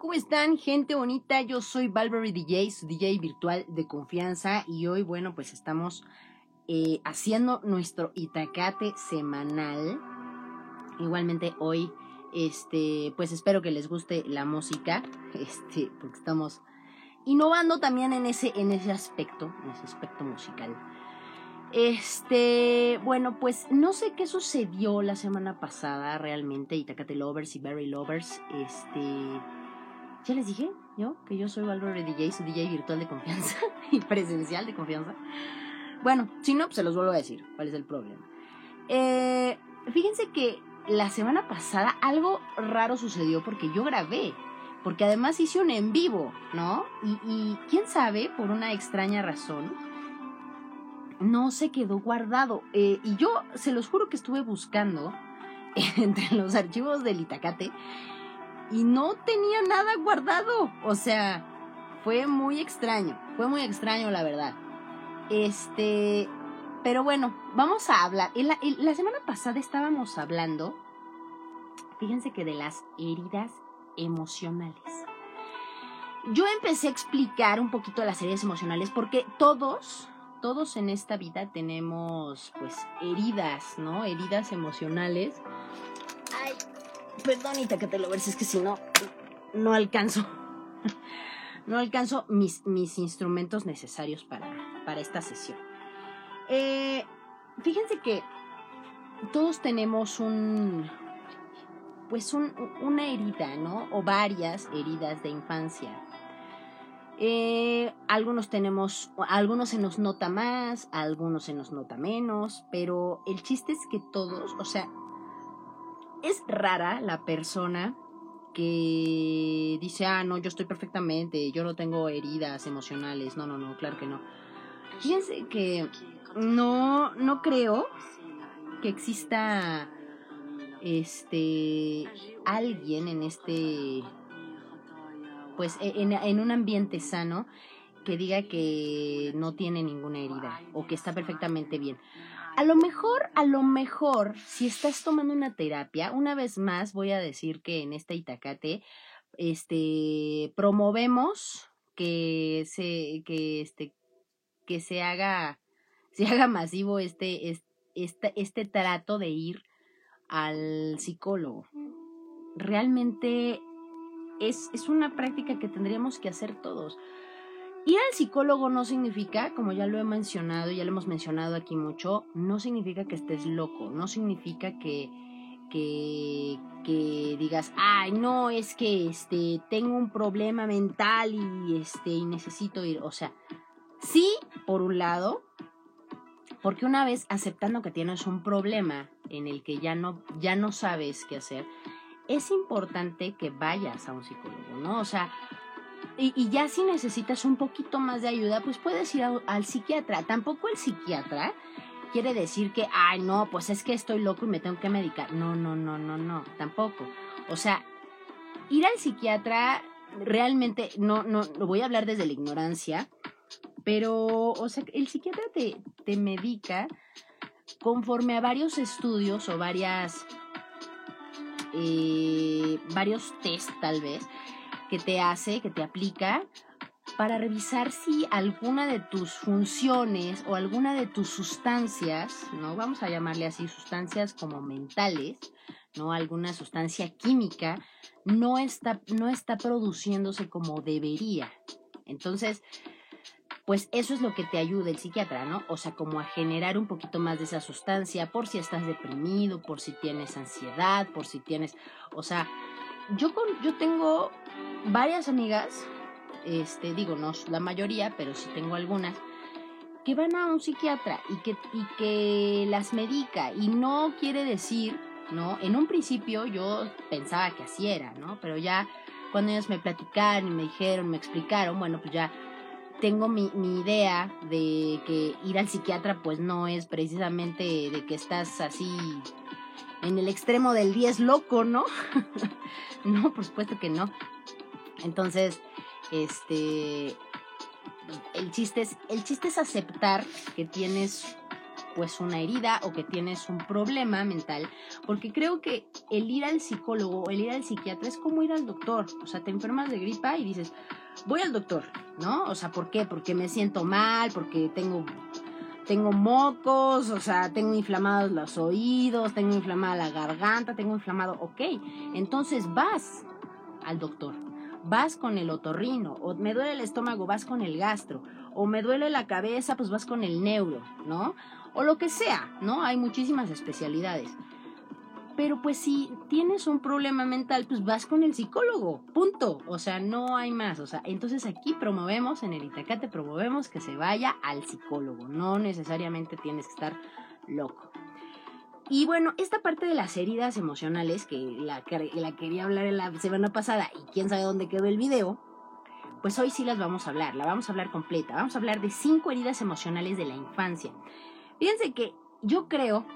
¿Cómo están, gente bonita? Yo soy Valverde DJ, su DJ virtual de confianza. Y hoy, bueno, pues estamos eh, haciendo nuestro Itacate semanal. Igualmente hoy, este, pues espero que les guste la música. Este, porque estamos innovando también en ese, en ese aspecto, en ese aspecto musical. Este, bueno, pues no sé qué sucedió la semana pasada realmente, Itacate Lovers y Berry Lovers. Este, ya les dije yo que yo soy Valverde DJ, su DJ virtual de confianza y presencial de confianza. Bueno, si no, pues se los vuelvo a decir cuál es el problema. Eh, fíjense que la semana pasada algo raro sucedió porque yo grabé, porque además hice un en vivo, ¿no? Y, y quién sabe, por una extraña razón, no se quedó guardado. Eh, y yo se los juro que estuve buscando entre los archivos del Itacate y no tenía nada guardado. O sea, fue muy extraño, fue muy extraño la verdad. Este, pero bueno, vamos a hablar. La, la semana pasada estábamos hablando, fíjense que de las heridas emocionales. Yo empecé a explicar un poquito las heridas emocionales porque todos, todos en esta vida tenemos pues heridas, ¿no? Heridas emocionales. Ay, perdónita que te lo ves, es que si no, no alcanzo. No alcanzo mis, mis instrumentos necesarios para, para esta sesión. Eh, fíjense que todos tenemos un, pues un, una herida, ¿no? O varias heridas de infancia. Eh, algunos tenemos, algunos se nos nota más, algunos se nos nota menos, pero el chiste es que todos, o sea, es rara la persona que dice, ah, no, yo estoy perfectamente, yo no tengo heridas emocionales. No, no, no, claro que no. Fíjense que no, no creo que exista este alguien en este pues en, en un ambiente sano que diga que no tiene ninguna herida o que está perfectamente bien. A lo mejor, a lo mejor, si estás tomando una terapia, una vez más voy a decir que en este Itacate, este, promovemos que se, que este, que se haga, se haga masivo este, este, este trato de ir al psicólogo. Realmente es, es una práctica que tendríamos que hacer todos. Ir al psicólogo no significa, como ya lo he mencionado, ya lo hemos mencionado aquí mucho, no significa que estés loco, no significa que, que, digas, ay, no, es que este, tengo un problema mental y, este, y necesito ir. O sea, sí, por un lado, porque una vez aceptando que tienes un problema en el que ya no, ya no sabes qué hacer, es importante que vayas a un psicólogo, ¿no? O sea, y, ya si necesitas un poquito más de ayuda, pues puedes ir al psiquiatra. Tampoco el psiquiatra quiere decir que, ay, no, pues es que estoy loco y me tengo que medicar. No, no, no, no, no, tampoco. O sea, ir al psiquiatra realmente, no, no, lo voy a hablar desde la ignorancia, pero, o sea, el psiquiatra te, te medica conforme a varios estudios o varias, eh, varios test tal vez, que te hace, que te aplica para revisar si alguna de tus funciones o alguna de tus sustancias, ¿no? Vamos a llamarle así sustancias como mentales, ¿no? Alguna sustancia química no está, no está produciéndose como debería. Entonces, pues eso es lo que te ayuda el psiquiatra, ¿no? O sea, como a generar un poquito más de esa sustancia por si estás deprimido, por si tienes ansiedad, por si tienes, o sea, yo, con, yo tengo varias amigas, este, digo, no la mayoría, pero sí tengo algunas, que van a un psiquiatra y que, y que las medica. Y no quiere decir, ¿no? En un principio yo pensaba que así era, ¿no? Pero ya cuando ellos me platicaron y me dijeron, me explicaron, bueno, pues ya tengo mi, mi, idea de que ir al psiquiatra pues no es precisamente de que estás así en el extremo del 10 loco, ¿no? no, por supuesto que no. Entonces, este el chiste es el chiste es aceptar que tienes pues una herida o que tienes un problema mental, porque creo que el ir al psicólogo o el ir al psiquiatra es como ir al doctor, o sea, te enfermas de gripa y dices, voy al doctor, ¿no? O sea, ¿por qué? Porque me siento mal, porque tengo tengo mocos, o sea, tengo inflamados los oídos, tengo inflamada la garganta, tengo inflamado, ok, entonces vas al doctor, vas con el otorrino, o me duele el estómago, vas con el gastro, o me duele la cabeza, pues vas con el neuro, ¿no? O lo que sea, ¿no? Hay muchísimas especialidades. Pero pues si tienes un problema mental, pues vas con el psicólogo, punto. O sea, no hay más. O sea, entonces aquí promovemos, en el Itacate promovemos que se vaya al psicólogo. No necesariamente tienes que estar loco. Y bueno, esta parte de las heridas emocionales, que la, la quería hablar en la semana pasada y quién sabe dónde quedó el video, pues hoy sí las vamos a hablar, la vamos a hablar completa. Vamos a hablar de cinco heridas emocionales de la infancia. Fíjense que yo creo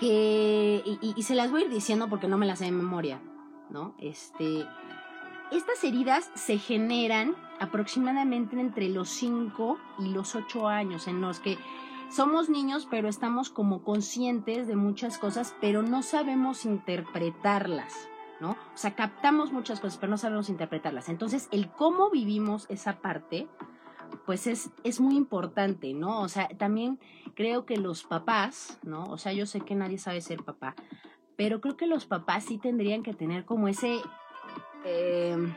que, y, se las voy a ir diciendo porque no me las sé de memoria, ¿no? Este, estas heridas se generan aproximadamente entre los 5 y los 8 años, en los que somos niños, pero estamos como conscientes de muchas cosas, pero no sabemos interpretarlas, ¿no? O sea, captamos muchas cosas, pero no sabemos interpretarlas. Entonces, el cómo vivimos esa parte, pues es, es muy importante, ¿no? O sea, también creo que los papás, ¿no? O sea, yo sé que nadie sabe ser papá, pero creo que los papás sí tendrían que tener como ese, em,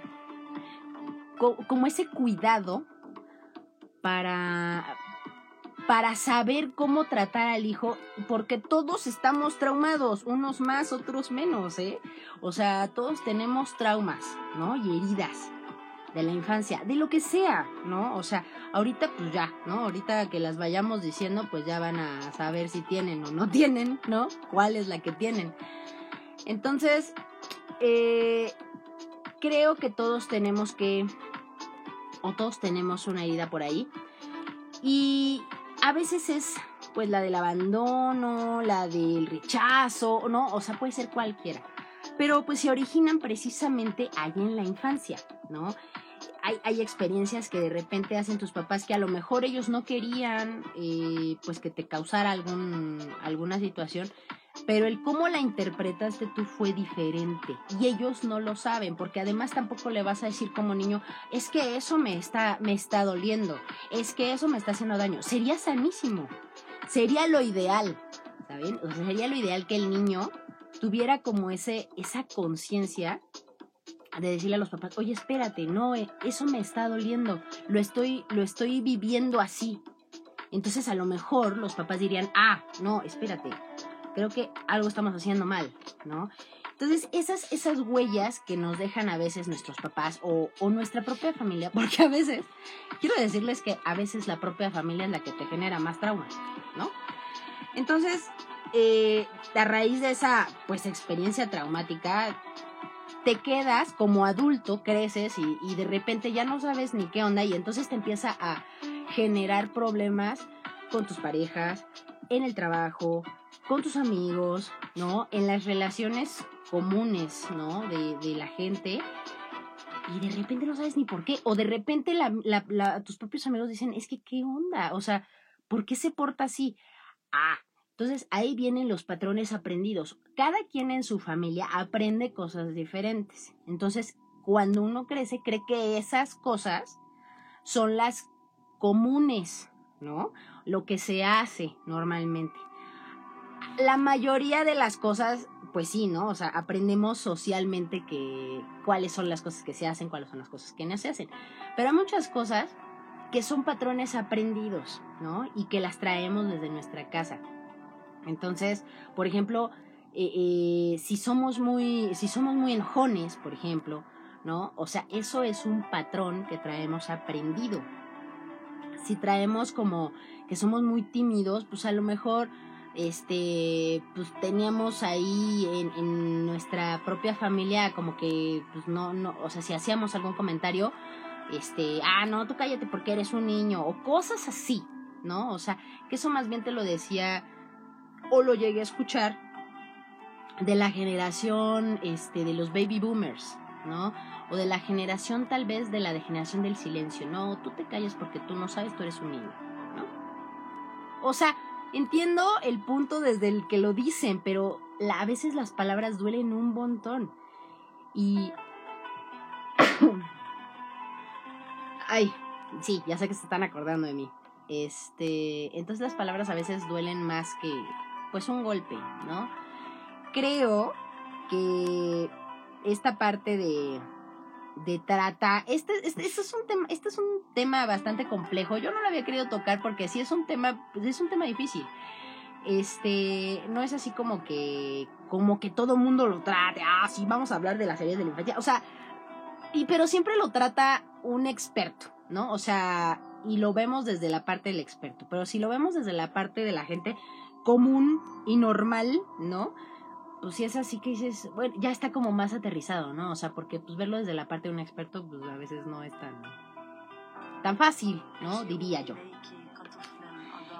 como ese cuidado para, para saber cómo tratar al hijo, porque todos estamos traumados, unos más, otros menos, ¿eh? O sea, todos tenemos traumas, ¿no? Y heridas de la infancia, de lo que sea, ¿no? O sea, ahorita pues ya, ¿no? Ahorita que las vayamos diciendo, pues ya van a saber si tienen o no tienen, ¿no? ¿Cuál es la que tienen? Entonces, eh, creo que todos tenemos que, o todos tenemos una herida por ahí. Y a veces es, pues, la del abandono, la del rechazo, ¿no? O sea, puede ser cualquiera. Pero pues se originan precisamente ahí en la infancia, ¿no? Hay, experiencias que de repente hacen tus papás que a lo mejor ellos no querían eh, pues que te causara algún, alguna situación, pero el cómo la interpretaste tú fue diferente y ellos no lo saben porque además tampoco le vas a decir como niño es que eso me está me está doliendo es que eso me está haciendo daño sería sanísimo sería lo ideal ¿saben? O sea, sería lo ideal que el niño tuviera como ese esa conciencia de decirle a los papás, oye, espérate, no, eh, eso me está doliendo, lo estoy, lo estoy viviendo así. Entonces a lo mejor los papás dirían, ah, no, espérate, creo que algo estamos haciendo mal, ¿no? Entonces esas, esas huellas que nos dejan a veces nuestros papás o, o nuestra propia familia, porque a veces, quiero decirles que a veces la propia familia es la que te genera más traumas, ¿no? Entonces, eh, a raíz de esa pues experiencia traumática, te quedas como adulto, creces y, de repente ya no sabes ni qué onda y entonces te empieza a generar problemas con tus parejas, en el trabajo, con tus amigos, ¿no? En las relaciones comunes, ¿no? De, la gente. Y de repente no sabes ni por qué. O de repente tus propios amigos dicen, es que qué onda. O sea, ¿por qué se porta así? Ah, entonces ahí vienen los patrones aprendidos. Cada quien en su familia aprende cosas diferentes. Entonces, cuando uno crece, cree que esas cosas son las comunes, ¿no? Lo que se hace normalmente. La mayoría de las cosas, pues sí, ¿no? O sea, aprendemos socialmente cuáles son las cosas que se hacen, cuáles son las cosas que no se hacen. Pero hay muchas cosas que son patrones aprendidos, ¿no? Y que las traemos desde nuestra casa. Entonces, por ejemplo, eh, eh, si somos muy, si somos muy enojones, por ejemplo, ¿no? O sea, eso es un patrón que traemos aprendido. Si traemos como que somos muy tímidos, pues a lo mejor este pues teníamos ahí en, en, nuestra propia familia como que pues no no o sea si hacíamos algún comentario este ah no tú cállate porque eres un niño o cosas así no o sea que eso más bien te lo decía o lo llegué a escuchar de la generación este, de los baby boomers, ¿no? O de la generación tal vez de la degeneración del silencio, no, tú te callas porque tú no sabes, tú eres un niño, ¿no? O sea, entiendo el punto desde el que lo dicen, pero a veces las palabras duelen un montón. Y... Ay, sí, ya sé que se están acordando de mí. Este, entonces las palabras a veces duelen más que pues un golpe, ¿no? Creo que esta parte de de trata. Este, este, este, es un tema, este es un tema bastante complejo. Yo no lo había querido tocar porque sí es un tema, es un tema difícil. Este, no es así como que, como que todo mundo lo trate. Ah, sí, vamos a hablar de las series de la infancia. O sea, y pero siempre lo trata un experto, ¿no? O sea, y lo vemos desde la parte del experto. Pero si lo vemos desde la parte de la gente común y normal, ¿no? pues si es así que dices, bueno, ya está como más aterrizado, ¿no? O sea, porque pues verlo desde la parte de un experto, pues a veces no es tan, tan fácil, ¿no? Diría yo.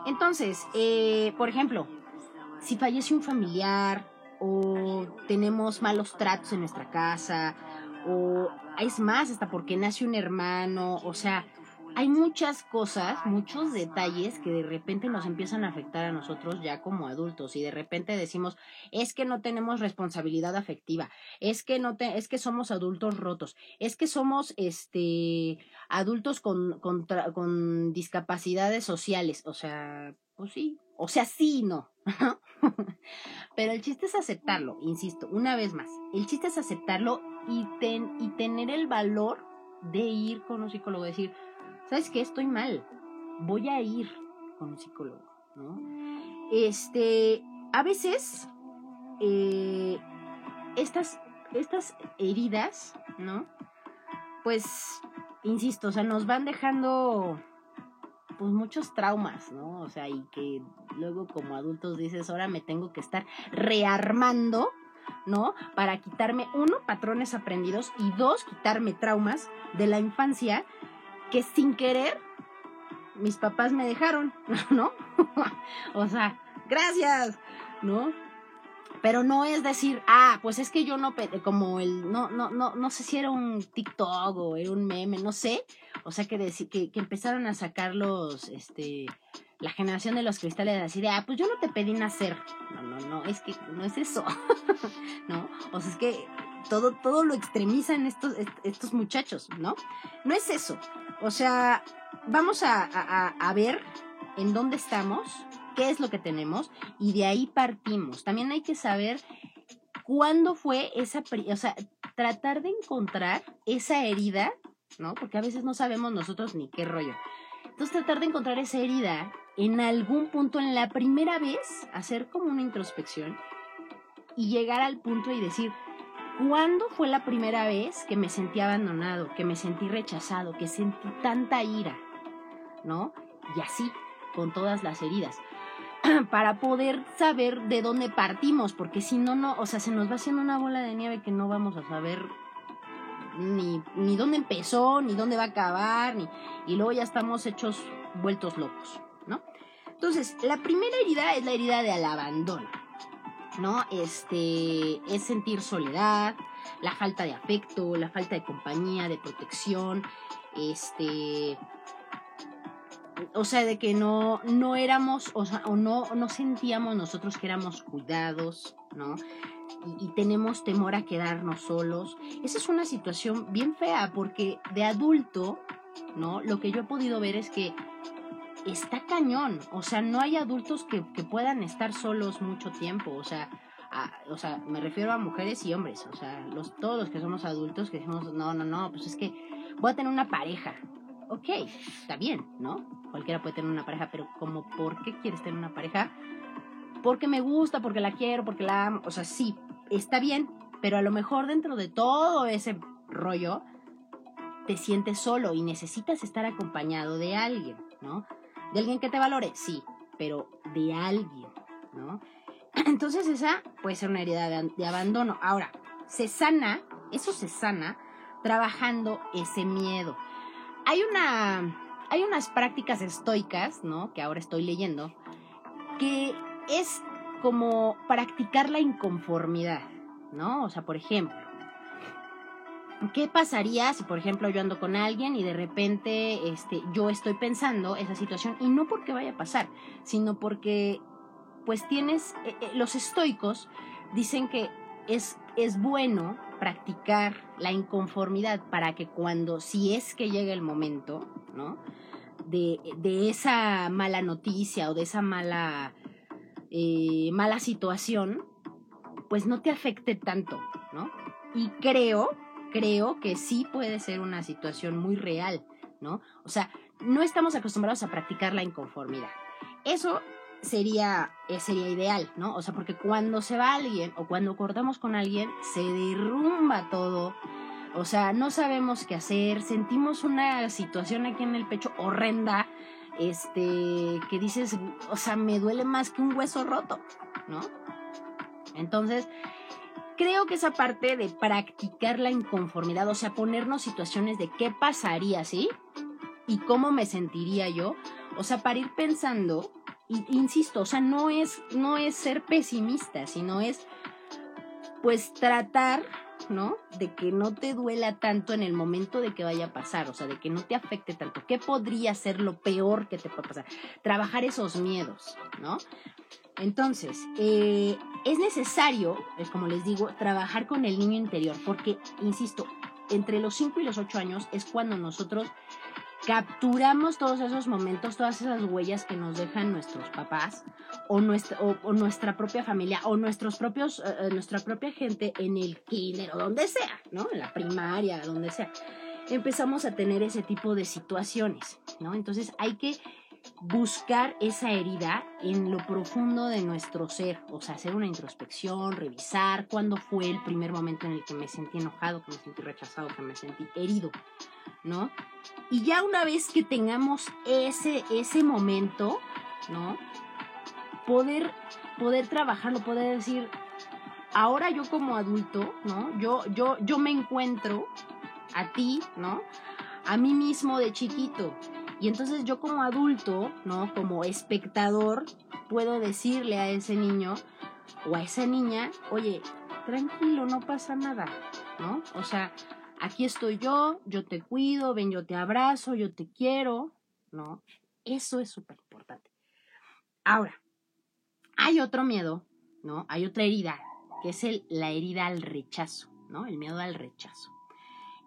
Entonces, eh, por ejemplo, si fallece un familiar o tenemos malos tratos en nuestra casa o es más, hasta porque nace un hermano, o sea, hay muchas cosas, muchos detalles que de repente nos empiezan a afectar a nosotros ya como adultos y de repente decimos, es que no tenemos responsabilidad afectiva, es que no te, es que somos adultos rotos, es que somos este adultos con, con, discapacidades sociales, o sea, pues sí, o sea, sí, no. Pero el chiste es aceptarlo, insisto, una vez más, el chiste es aceptarlo y, ten, y tener el valor de ir con un psicólogo, decir, ¿sabes qué? Estoy mal. Voy a ir con un psicólogo, ¿no? Este, a veces, eh, estas, estas heridas, ¿no? Pues, insisto, o sea, nos van dejando, pues, muchos traumas, ¿no? O sea, y que luego como adultos dices, ahora me tengo que estar rearmando, ¿no? Para quitarme, uno, patrones aprendidos y dos, quitarme traumas de la infancia que sin querer mis papás me dejaron, ¿no? o sea, gracias, ¿no? Pero no es decir, ah, pues es que yo no, como el, no, no, no, no sé si era un TikTok o era un meme, no sé. O sea, que, que, que empezaron a sacar los, este, la generación de los cristales, así de, ah, pues yo no te pedí nacer. No, no, no, es que no es eso, ¿no? O sea, es que todo, todo lo extremizan estos, estos muchachos, ¿no? No es eso. O sea, vamos a, ver en dónde estamos, qué es lo que tenemos y de ahí partimos. También hay que saber cuándo fue esa, o sea, tratar de encontrar esa herida, ¿no? Porque a veces no sabemos nosotros ni qué rollo. Entonces tratar de encontrar esa herida en algún punto, en la primera vez, hacer como una introspección y llegar al punto y decir, ¿Cuándo fue la primera vez que me sentí abandonado, que me sentí rechazado, que sentí tanta ira? ¿No? Y así, con todas las heridas. Para poder saber de dónde partimos, porque si no, no, o sea, se nos va haciendo una bola de nieve que no vamos a saber ni, ni dónde empezó, ni dónde va a acabar, ni, y luego ya estamos hechos vueltos locos, ¿no? Entonces, la primera herida es la herida del abandono. ¿No? Este, es sentir soledad, la falta de afecto, la falta de compañía, de protección, este, o sea, de que no, no éramos, o, sea, o no, no sentíamos nosotros que éramos cuidados, ¿no? Y, y, tenemos temor a quedarnos solos. Esa es una situación bien fea porque de adulto, ¿no? Lo que yo he podido ver es que está cañón. O sea, no hay adultos que, puedan estar solos mucho tiempo. O sea, o sea, me refiero a mujeres y hombres. O sea, los, todos los que somos adultos que decimos, no, no, no, pues es que voy a tener una pareja. Ok, está bien, ¿no? Cualquiera puede tener una pareja, pero como, ¿por qué quieres tener una pareja? Porque me gusta, porque la quiero, porque la amo. O sea, sí, está bien, pero a lo mejor dentro de todo ese rollo te sientes solo y necesitas estar acompañado de alguien, ¿no? ¿De alguien que te valore? Sí, pero de alguien, ¿no? Entonces esa puede ser una herida de, abandono. Ahora, se sana, eso se sana trabajando ese miedo. Hay una, hay unas prácticas estoicas, ¿no? Que ahora estoy leyendo, que es como practicar la inconformidad, ¿no? O sea, por ejemplo, ¿Qué pasaría si, por ejemplo, yo ando con alguien y de repente este, yo estoy pensando esa situación y no porque vaya a pasar, sino porque pues tienes, eh, eh, los estoicos dicen que es, es bueno practicar la inconformidad para que cuando, si es que llega el momento, ¿no? De, de esa mala noticia o de esa mala, eh, mala situación, pues no te afecte tanto, ¿no? Y creo, creo que sí puede ser una situación muy real, ¿no? O sea, no estamos acostumbrados a practicar la inconformidad. Eso sería, eh, sería ideal, ¿no? O sea, porque cuando se va alguien o cuando cortamos con alguien, se derrumba todo. O sea, no sabemos qué hacer, sentimos una situación aquí en el pecho horrenda, este, que dices, o sea, me duele más que un hueso roto, ¿no? Entonces, creo que esa parte de practicar la inconformidad, o sea, ponernos situaciones de qué pasaría, ¿sí? Y cómo me sentiría yo, o sea, para ir pensando insisto, o sea, no es, no es ser pesimista, sino es pues tratar, ¿no? De que no te duela tanto en el momento de que vaya a pasar, o sea, de que no te afecte tanto. ¿Qué podría ser lo peor que te puede pasar? Trabajar esos miedos, ¿no? Entonces, eh, es necesario, es como les digo, trabajar con el niño interior, porque, insisto, entre los 5 y los 8 años es cuando nosotros capturamos todos esos momentos, todas esas huellas que nos dejan nuestros papás o nuestra, propia familia o nuestros propios, eh, eh, nuestra propia gente en el kinder o donde sea, ¿no? En la primaria, donde sea. Empezamos a tener ese tipo de situaciones, ¿no? Entonces hay que buscar esa herida en lo profundo de nuestro ser, o sea, hacer una introspección, revisar cuándo fue el primer momento en el que me sentí enojado, que me sentí rechazado, que me sentí herido, ¿no? Y ya una vez que tengamos ese, ese momento, ¿no? Poder, poder trabajarlo, poder decir, ahora yo como adulto, ¿no? Yo, yo, yo me encuentro a ti, ¿no? A mí mismo de chiquito. Y entonces yo como adulto, ¿no? Como espectador, puedo decirle a ese niño o a esa niña, oye, tranquilo, no pasa nada, ¿no? O sea, aquí estoy yo, yo te cuido, ven, yo te abrazo, yo te quiero, ¿no? Eso es súper importante. Ahora, hay otro miedo, ¿no? Hay otra herida, que es la herida al rechazo, ¿no? El miedo al rechazo.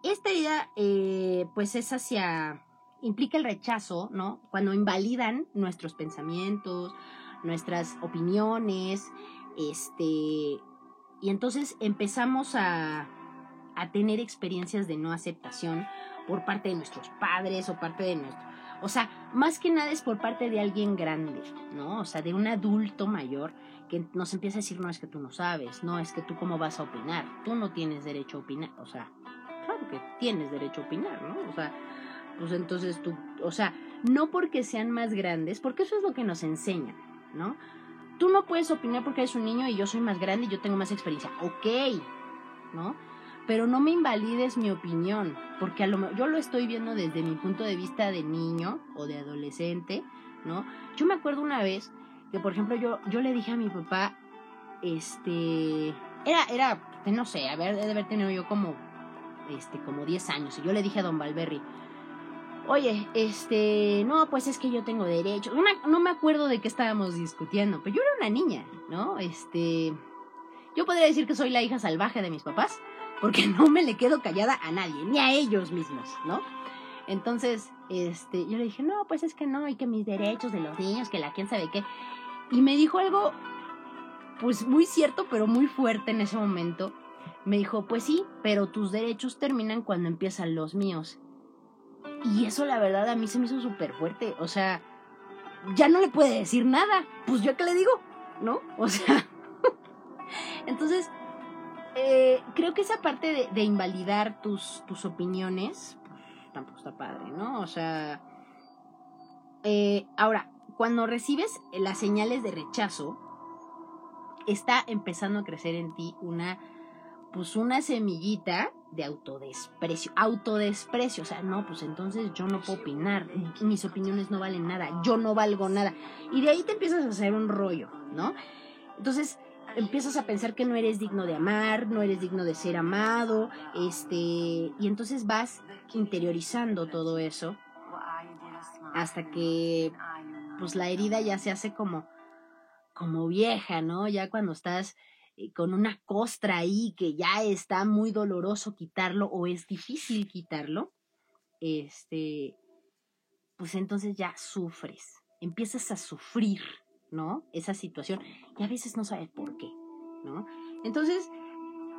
Esta herida, eh, pues es hacia, implica el rechazo, ¿no? Cuando invalidan nuestros pensamientos, nuestras opiniones, este, y entonces empezamos a, a tener experiencias de no aceptación por parte de nuestros padres o parte de nuestro... O sea, más que nada es por parte de alguien grande, ¿no? O sea, de un adulto mayor que nos empieza a decir, no es que tú no sabes, no es que tú cómo vas a opinar, tú no tienes derecho a opinar, o sea, claro que tienes derecho a opinar, ¿no? O sea, pues entonces tú, o sea, no porque sean más grandes, porque eso es lo que nos enseñan, ¿no? Tú no puedes opinar porque eres un niño y yo soy más grande y yo tengo más experiencia, ok, ¿no? Pero no me invalides mi opinión, porque a lo, yo lo estoy viendo desde mi punto de vista de niño o de adolescente, ¿no? Yo me acuerdo una vez que, por ejemplo, yo, yo le dije a mi papá, este, era, era, no sé, haber, de haber tenido yo como, este, como 10 años, y yo le dije a don Valberry, oye, este, no, pues es que yo tengo derecho, me, no me acuerdo de qué estábamos discutiendo, pero yo era una niña, ¿no? Este, yo podría decir que soy la hija salvaje de mis papás, porque no me le quedo callada a nadie, ni a ellos mismos, ¿no? Entonces, este, yo le dije, no, pues es que no, y que mis derechos de los niños, que la quién sabe qué. Y me dijo algo, pues muy cierto, pero muy fuerte en ese momento. Me dijo, pues sí, pero tus derechos terminan cuando empiezan los míos. Y eso la verdad a mí se me hizo súper fuerte. O sea, ya no le puede decir nada. Pues yo qué le digo, ¿no? O sea, entonces eh, creo que esa parte de, invalidar tus, tus opiniones, pues, tampoco está padre, ¿no? O sea, eh, ahora, cuando recibes las señales de rechazo, está empezando a crecer en ti una, pues una semillita de autodesprecio, autodesprecio, o sea, no, pues entonces yo no puedo opinar, mis opiniones no valen nada, yo no valgo nada, y de ahí te empiezas a hacer un rollo, ¿no? Entonces, empiezas a pensar que no eres digno de amar, no eres digno de ser amado, este, y entonces vas interiorizando todo eso hasta que pues la herida ya se hace como como vieja, ¿no? Ya cuando estás eh, con una costra ahí que ya está muy doloroso quitarlo o es difícil quitarlo, este, pues entonces ya sufres, empiezas a sufrir, ¿no? Esa situación y a veces no sabes por qué, ¿no? Entonces,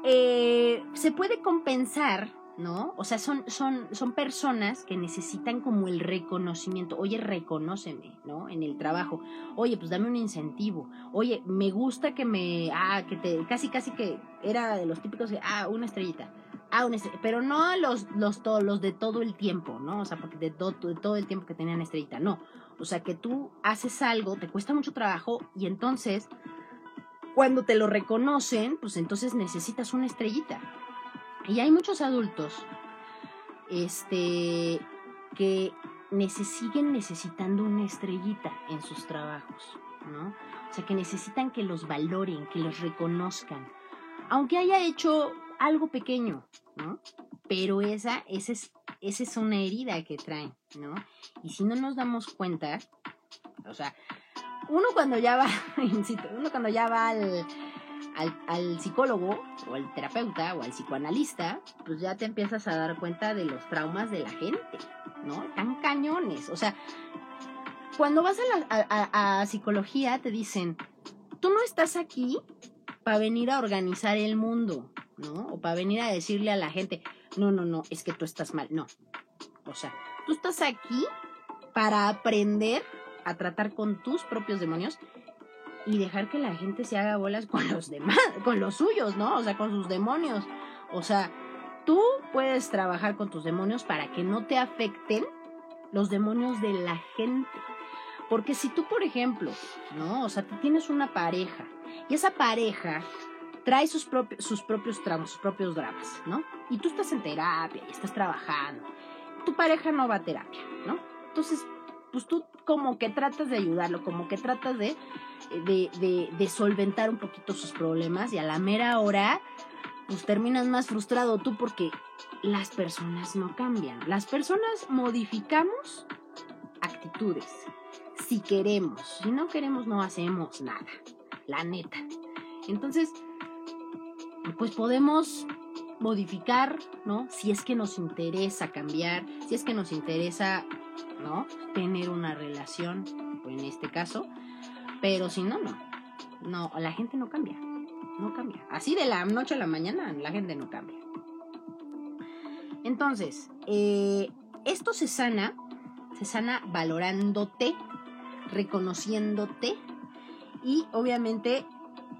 eh, se puede compensar ¿no? O sea, son, son, son personas que necesitan como el reconocimiento. Oye, reconóceme, ¿no? En el trabajo. Oye, pues dame un incentivo. Oye, me gusta que me, ah, que te, casi, casi que era de los típicos de, ah, una estrellita. Ah, una estrellita. Pero no los, los, los de todo el tiempo, ¿no? O sea, porque de, de todo el tiempo que tenían estrellita, no. O sea, que tú haces algo, te cuesta mucho trabajo y entonces, cuando te lo reconocen, pues entonces necesitas una estrellita. Y hay muchos adultos este, que siguen necesitando una estrellita en sus trabajos, ¿no? O sea, que necesitan que los valoren, que los reconozcan, aunque haya hecho algo pequeño, ¿no? Pero esa, esa, es, esa es una herida que traen, ¿no? Y si no nos damos cuenta, o sea, uno cuando ya va, uno cuando ya va al, al, psicólogo o al terapeuta o al psicoanalista, pues ya te empiezas a dar cuenta de los traumas de la gente, ¿no? Tan cañones. O sea, cuando vas a, a, psicología te dicen, tú no estás aquí para venir a organizar el mundo, ¿no? O para venir a decirle a la gente, no, no, no, es que tú estás mal. No. O sea, tú estás aquí para aprender a tratar con tus propios demonios y dejar que la gente se haga bolas con los demás, con los suyos, ¿no? O sea, con sus demonios. O sea, tú puedes trabajar con tus demonios para que no te afecten los demonios de la gente. Porque si tú, por ejemplo, ¿no? O sea, tú tienes una pareja y esa pareja trae sus, propios, sus propios tramos, sus propios dramas, ¿no? Y tú estás en terapia y estás trabajando. Tu pareja no va a terapia, ¿no? Entonces, pues tú como que tratas de ayudarlo, como que tratas de, de, de, solventar un poquito sus problemas y a la mera hora, pues terminas más frustrado tú porque las personas no cambian. Las personas modificamos actitudes. Si queremos, si no queremos no hacemos nada. La neta. Entonces, pues podemos modificar, ¿no? Si es que nos interesa cambiar, si es que nos interesa ¿no? Tener una relación, en este caso, pero si no, no. No, la gente no cambia, no cambia. Así de la noche a la mañana, la gente no cambia. Entonces, eh, esto se sana, se sana valorándote, reconociéndote y obviamente,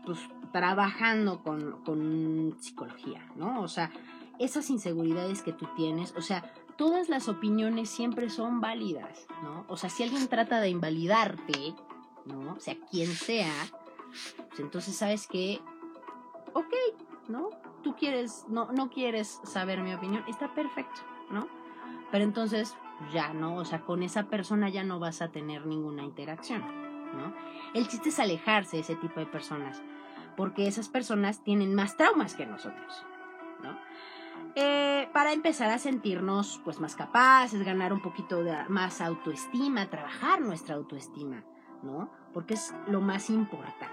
pues trabajando con, con psicología, ¿no? O sea, esas inseguridades que tú tienes, o sea, todas las opiniones siempre son válidas, ¿no? O sea, si alguien trata de invalidarte, ¿no? O sea, quien sea, pues entonces sabes que, ok, ¿no? Tú quieres, no, no quieres saber mi opinión, está perfecto, ¿no? Pero entonces, ya, ¿no? O sea, con esa persona ya no vas a tener ninguna interacción, ¿no? El chiste es alejarse de ese tipo de personas, porque esas personas tienen más traumas que nosotros, ¿no? Eh, para empezar a sentirnos pues más capaces, ganar un poquito de más autoestima, trabajar nuestra autoestima, ¿no? Porque es lo más importante,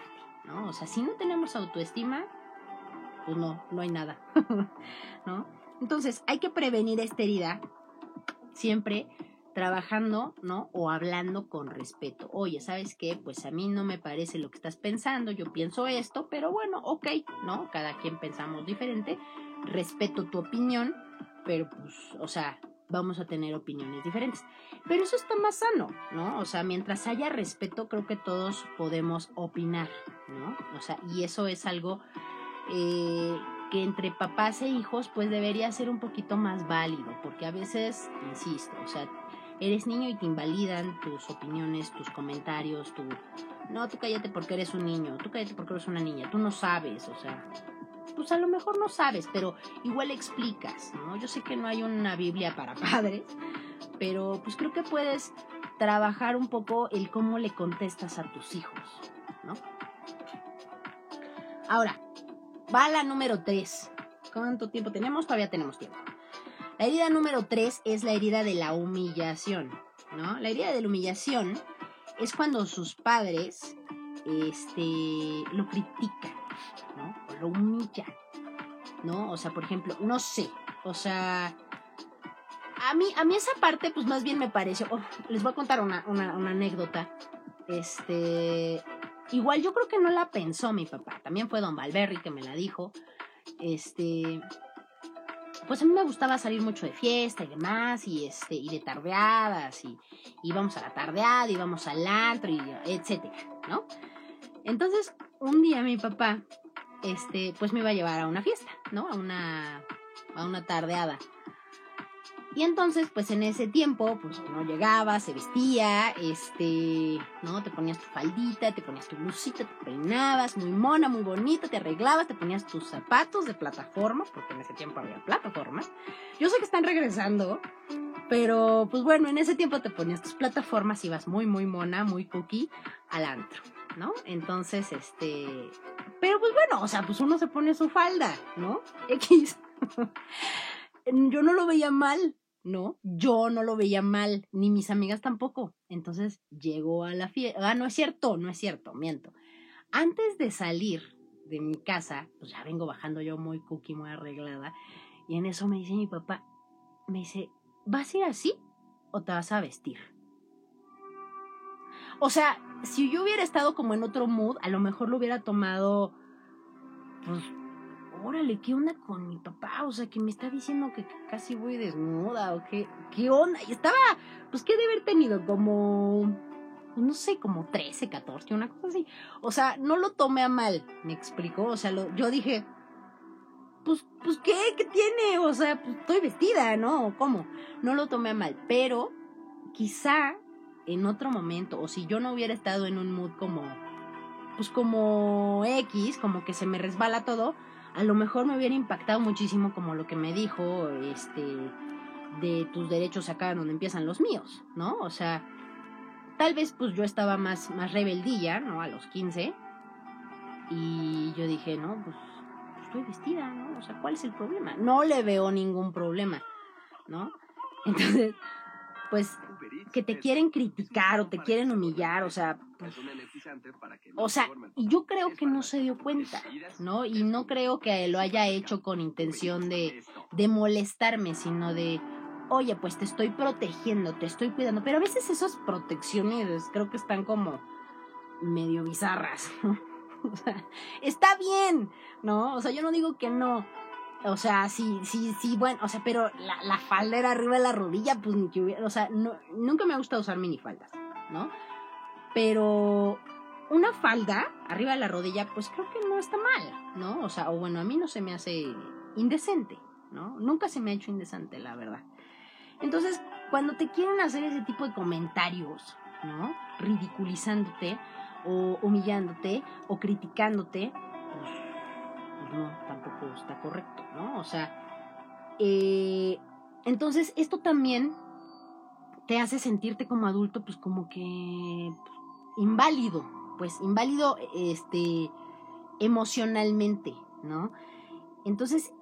¿no? O sea, si no tenemos autoestima, pues no, no hay nada, ¿no? Entonces, hay que prevenir esta herida siempre trabajando, ¿no? O hablando con respeto. Oye, ¿sabes qué? Pues a mí no me parece lo que estás pensando, yo pienso esto, pero bueno, ok, ¿no? Cada quien pensamos diferente, respeto tu opinión, pero pues, o sea, vamos a tener opiniones diferentes. Pero eso está más sano, ¿no? O sea, mientras haya respeto, creo que todos podemos opinar, ¿no? O sea, y eso es algo eh, que entre papás e hijos, pues debería ser un poquito más válido, porque a veces, insisto, o sea, eres niño y te invalidan tus opiniones, tus comentarios, tu... No, tú cállate porque eres un niño, tú cállate porque eres una niña, tú no sabes, o sea, pues a lo mejor no sabes, pero igual explicas, ¿no? Yo sé que no hay una Biblia para padres, pero pues creo que puedes trabajar un poco el cómo le contestas a tus hijos, ¿no? Ahora, va la número 3. ¿Cuánto tiempo tenemos? Todavía tenemos tiempo. La herida número 3 es la herida de la humillación, ¿no? La herida de la humillación es cuando sus padres este, lo critican, ¿no? O lo humillan, ¿no? O sea, por ejemplo, no sé, o sea, a mí, a mí esa parte, pues más bien me pareció, oh, les voy a contar una, una, una anécdota, este, igual yo creo que no la pensó mi papá, también fue don Valberry que me la dijo, este, pues a mí me gustaba salir mucho de fiesta y demás, y este, y de tardeadas, y íbamos a la tardeada, íbamos al antro, y etcétera, ¿no? Entonces, un día mi papá, este, pues me iba a llevar a una fiesta, ¿no? A una, a una tardeada. Y entonces, pues en ese tiempo, pues no llegaba, se vestía, este, ¿no? Te ponías tu faldita, te ponías tu blusita, te peinabas, muy mona, muy bonita, te arreglabas, te ponías tus zapatos de plataforma, porque en ese tiempo había plataformas. Yo sé que están regresando, pero pues bueno, en ese tiempo te ponías tus plataformas, ibas muy, muy mona, muy cookie al antro, ¿no? Entonces, este, pero pues bueno, o sea, pues uno se pone su falda, ¿no? X. Yo no lo veía mal, ¿no? Yo no lo veía mal, ni mis amigas tampoco. Entonces llegó a la fiesta. Ah, no es cierto, no es cierto, miento. Antes de salir de mi casa, pues ya vengo bajando yo muy cookie, muy arreglada. Y en eso me dice mi papá, me dice, ¿vas a ir así o te vas a vestir? O sea, si yo hubiera estado como en otro mood, a lo mejor lo hubiera tomado, pues, órale, ¿qué onda con mi papá? O sea, que me está diciendo que casi voy desnuda o qué, qué onda. Y estaba, pues, ¿qué de haber tenido? Como, no sé, como 13, 14, una cosa así. O sea, no lo tomé a mal, me explicó. O sea, lo, yo dije, pues, pues, ¿qué? ¿Qué tiene? O sea, pues, estoy vestida, ¿no? ¿Cómo? No lo tomé a mal, pero quizá en otro momento, o si yo no hubiera estado en un mood como, pues como X, como que se me resbala todo, a lo mejor me hubiera impactado muchísimo como lo que me dijo, este, de tus derechos acá donde empiezan los míos, ¿no? O sea, tal vez pues yo estaba más, más rebeldilla, ¿no? A los 15. Y yo dije, no, pues, pues estoy vestida, ¿no? O sea, ¿cuál es el problema? No le veo ningún problema, ¿no? Entonces, pues que te quieren criticar o te quieren humillar, o sea, o sea, y yo creo que no se dio cuenta, ¿no? Y no creo que lo haya hecho con intención de, de molestarme, sino de, oye, pues te estoy protegiendo, te estoy cuidando, pero a veces esas protecciones creo que están como medio bizarras, ¿no? O sea, está bien, ¿no? O sea, yo no digo que no, o sea, sí, sí, sí, bueno, o sea, pero la, la falda era arriba de la rodilla, pues ni que hubiera, o sea, no, nunca me ha gustado usar minifaldas, ¿no? Pero una falda arriba de la rodilla, pues creo que no está mal, ¿no? O sea, o bueno, a mí no se me hace indecente, ¿no? Nunca se me ha hecho indecente, la verdad. Entonces, cuando te quieren hacer ese tipo de comentarios, ¿no? Ridiculizándote o humillándote o criticándote, pues no, tampoco está correcto, ¿no? O sea, eh, entonces esto también te hace sentirte como adulto, pues como que inválido, pues inválido, este, emocionalmente, ¿no? Entonces,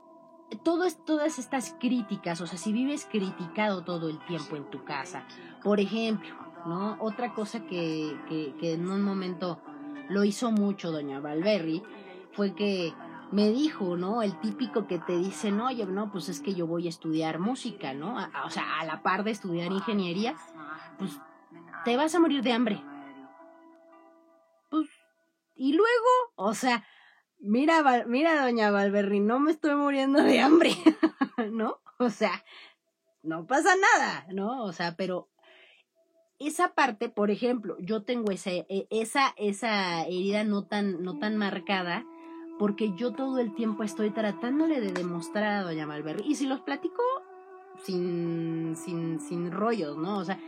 todo todas estas críticas, o sea, si vives criticado todo el tiempo en tu casa, por ejemplo, ¿no? Otra cosa que, que, en un momento lo hizo mucho doña Valberry fue que me dijo, ¿no? El típico que te dice, no, oye, no, pues es que yo voy a estudiar música, ¿no? o sea, a la par de estudiar ingeniería, pues te vas a morir de hambre. Y luego, o sea, mira, mira, doña Valverri, no me estoy muriendo de hambre, ¿no? O sea, no pasa nada, ¿no? O sea, pero esa parte, por ejemplo, yo tengo esa, e, esa, esa herida no tan, no tan marcada, porque yo todo el tiempo estoy tratándole de demostrar a Doña Malberry. Y si los platico sin, sin, sin rollos, ¿no? O sea,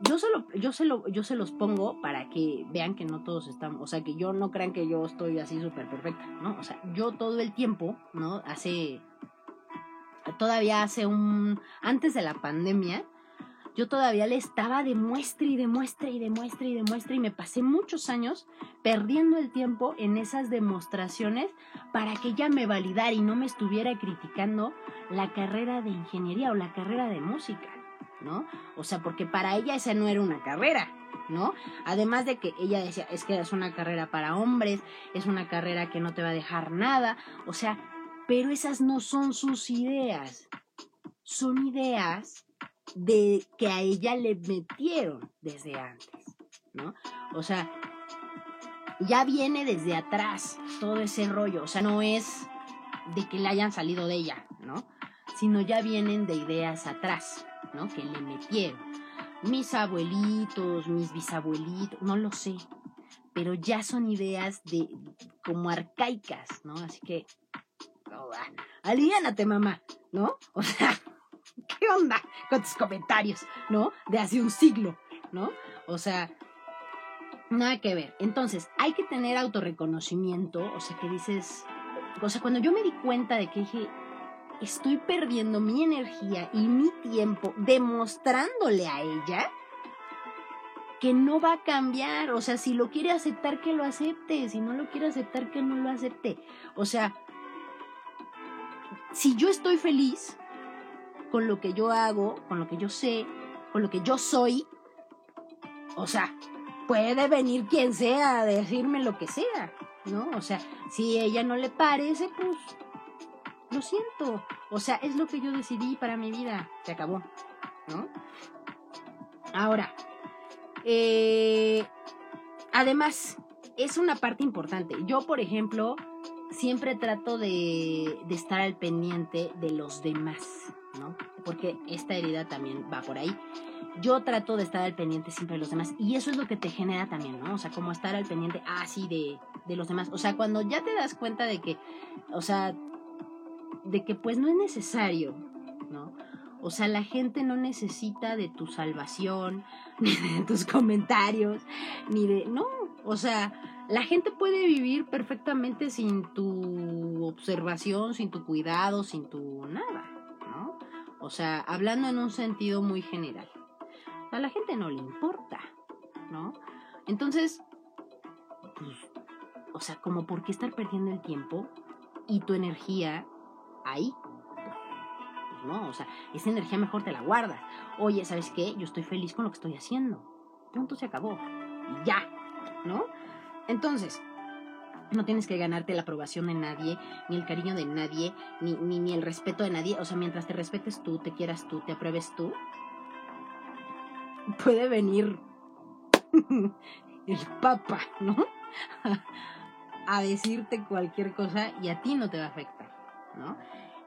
yo se, yo, se lo, yo se los pongo para que vean que no todos estamos, o sea, que yo no crean que yo estoy así súper perfecta, ¿no? O sea, yo todo el tiempo, ¿no? Hace, todavía hace un, antes de la pandemia, yo todavía le estaba de muestra y de muestra y de muestra y de muestra y me pasé muchos años perdiendo el tiempo en esas demostraciones para que ella me validara y no me estuviera criticando la carrera de ingeniería o la carrera de música, ¿no? O sea, porque para ella esa no era una carrera, ¿no? Además de que ella decía, es que es una carrera para hombres, es una carrera que no te va a dejar nada, o sea, pero esas no son sus ideas, son ideas de que a ella le metieron desde antes, ¿no? O sea, ya viene desde atrás todo ese rollo, o sea, no es de que le hayan salido de ella, ¿no? Sino ya vienen de ideas atrás, ¿no? Que le metieron. Mis abuelitos, mis bisabuelitos, no lo sé, pero ya son ideas de como arcaicas, ¿no? Así que, oh, aliénate, mamá, ¿no? O sea, ¿qué onda con tus comentarios, no? De hace un siglo, ¿no? O sea, nada que ver. Entonces, hay que tener autorreconocimiento, o sea, que dices, o sea, cuando yo me di cuenta de que dije, estoy perdiendo mi energía y mi tiempo demostrándole a ella que no va a cambiar, o sea, si lo quiere aceptar, que lo acepte, si no lo quiere aceptar, que no lo acepte. O sea, si yo estoy feliz, con lo que yo hago, con lo que yo sé, con lo que yo soy. O sea, puede venir quien sea a decirme lo que sea, ¿no? O sea, si ella no le parece, pues lo siento. O sea, es lo que yo decidí para mi vida. Se acabó, ¿no? Ahora, eh, además, es una parte importante. Yo, por ejemplo, siempre trato de, de estar al pendiente de los demás. ¿no? Porque esta herida también va por ahí. Yo trato de estar al pendiente siempre de los demás y eso es lo que te genera también, ¿no? O sea, como estar al pendiente así ah, de, de los demás. O sea, cuando ya te das cuenta de que, o sea, de que pues no es necesario, ¿no? O sea, la gente no necesita de tu salvación, ni de tus comentarios, ni de... No, o sea, la gente puede vivir perfectamente sin tu observación, sin tu cuidado, sin tu nada. O sea, hablando en un sentido muy general. A la gente no le importa, ¿no? Entonces, pues, o sea, como por qué estar perdiendo el tiempo y tu energía ahí. Pues, no, o sea, esa energía mejor te la guardas. Oye, ¿sabes qué? Yo estoy feliz con lo que estoy haciendo. Punto se acabó. Y ya, ¿no? Entonces, no tienes que ganarte la aprobación de nadie, ni el cariño de nadie, ni, ni, el respeto de nadie. O sea, mientras te respetes tú, te quieras tú, te apruebes tú, puede venir el papa, ¿no? a decirte cualquier cosa y a ti no te va a afectar, ¿no?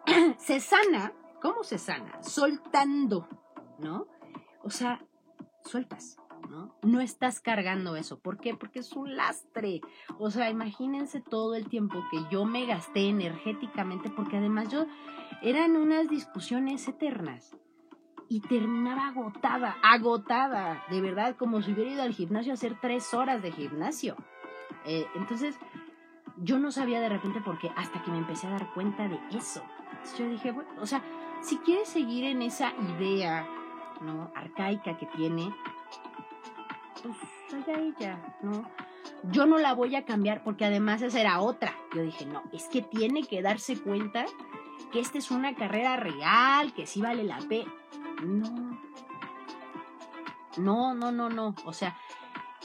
se sana, ¿cómo se sana? Soltando, ¿no? O sea, sueltas. ¿no? No estás cargando eso. ¿Por qué? Porque es un lastre. O sea, imagínense todo el tiempo que yo me gasté energéticamente, porque además yo eran unas discusiones eternas. Y terminaba agotada, agotada, de verdad, como si hubiera ido al gimnasio a hacer tres horas de gimnasio. Eh, entonces, yo no sabía de repente por qué, hasta que me empecé a dar cuenta de eso. Yo dije, bueno, o sea, si quieres seguir en esa idea, ¿no? Arcaica que tiene, pues allá ella, ¿no? Yo no la voy a cambiar porque además esa era otra. Yo dije, no, es que tiene que darse cuenta que esta es una carrera real, que sí vale la pena. No. No, no, no, no. O sea,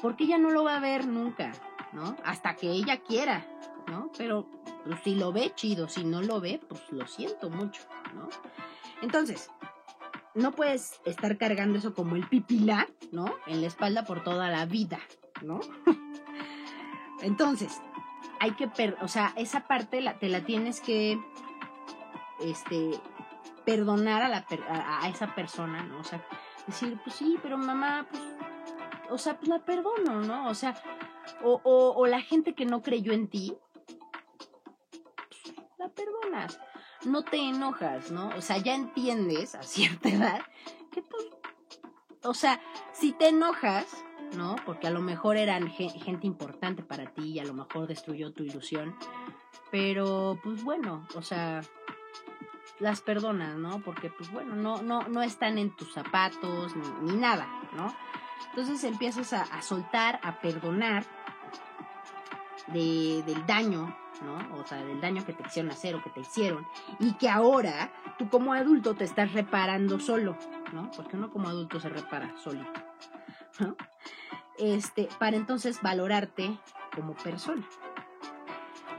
porque ella no lo va a ver nunca, ¿no? Hasta que ella quiera. Pero pues, si lo ve, chido. Si no lo ve, pues lo siento mucho, ¿no? Entonces, no puedes estar cargando eso como el pipilá, ¿no? En la espalda por toda la vida, ¿no? Entonces, hay que, o sea, esa parte la, te la tienes que, este, perdonar a, la, a, esa persona, ¿no? O sea, decir, pues sí, pero mamá, pues, o sea, pues la perdono, ¿no? O sea, o, la gente que no creyó en ti, perdonas no te enojas, ¿no? O sea, ya entiendes a cierta edad que pues, o sea, si te enojas, ¿no? Porque a lo mejor eran gente importante para ti y a lo mejor destruyó tu ilusión, pero pues bueno, o sea, las perdonas, ¿no? Porque, pues bueno, no, no, no están en tus zapatos ni, nada, ¿no? Entonces empiezas a, a soltar, a perdonar de, del daño, ¿no? O sea, del daño que te hicieron hacer o que te hicieron. Y que ahora tú como adulto te estás reparando solo, ¿no? Porque uno como adulto se repara solito, ¿no? Este, para entonces valorarte como persona.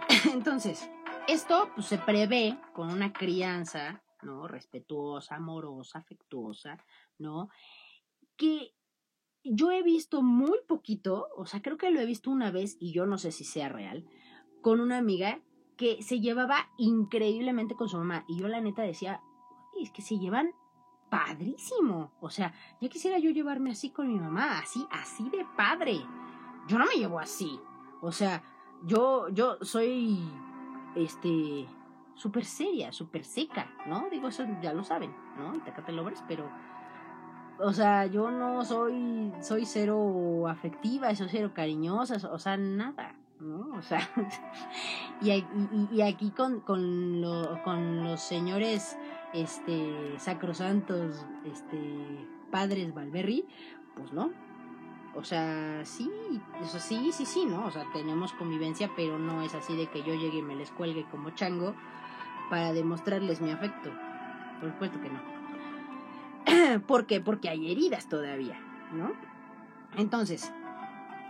Entonces, esto pues, se prevé con una crianza, ¿no? Respetuosa, amorosa, afectuosa, ¿no? Que yo he visto muy poquito, o sea, creo que lo he visto una vez y yo no sé si sea real, con una amiga que se llevaba increíblemente con su mamá. Y yo la neta decía, es que se llevan padrísimo. O sea, ya quisiera yo llevarme así con mi mamá, así, así de padre. Yo no me llevo así. O sea, yo, yo soy, este, súper seria, súper seca, ¿no? Digo, eso ya lo saben, ¿no? Y Tecate Lovers, pero, o sea, yo no soy, soy cero afectiva, soy cero cariñosa, o sea, nada, ¿no? O sea, y, y, aquí con, con, lo, con los señores, este, sacrosantos, este, padres Valverri, pues no, o sea, sí, eso sí, sí, sí, ¿no? O sea, tenemos convivencia, pero no es así de que yo llegue y me les cuelgue como chango para demostrarles mi afecto. Por supuesto que no. ¿Por qué? Porque hay heridas todavía, ¿no? Entonces,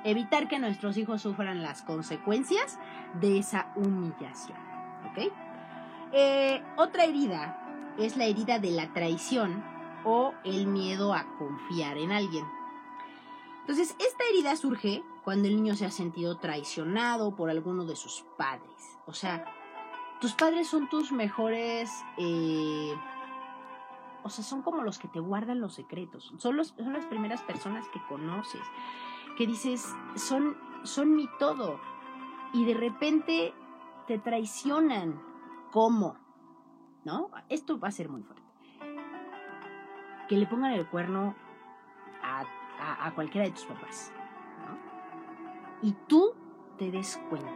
evitar que nuestros hijos sufran las consecuencias de esa humillación, ¿ok? Eh, otra herida es la herida de la traición o el miedo a confiar en alguien. Entonces, esta herida surge cuando el niño se ha sentido traicionado por alguno de sus padres. O sea, tus padres son tus mejores... Eh, o sea, son como los que te guardan los secretos. Son, los, son las primeras personas que conoces. Que dices, son, son mi todo. Y de repente te traicionan. ¿Cómo? ¿No? Esto va a ser muy fuerte. Que le pongan el cuerno a a, cualquiera de tus papás. ¿no? Y tú te des cuenta.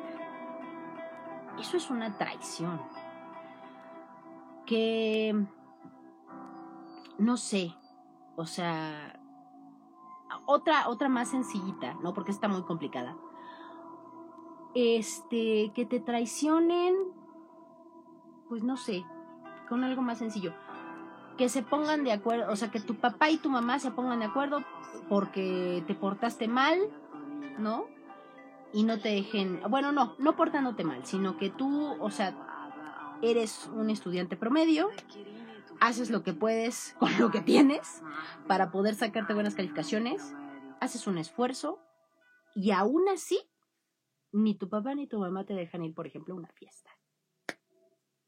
Eso es una traición. Que, no sé, o sea, otra, otra más sencillita, ¿no? Porque está muy complicada. Este, que te traicionen, pues no sé, con algo más sencillo que se pongan de acuerdo, o sea, que tu papá y tu mamá se pongan de acuerdo porque te portaste mal, ¿no? Y no te dejen, bueno, no, no portándote mal, sino que tú, o sea, eres un estudiante promedio, haces lo que puedes con lo que tienes para poder sacarte buenas calificaciones, haces un esfuerzo y aún así ni tu papá ni tu mamá te dejan ir, por ejemplo, a una fiesta,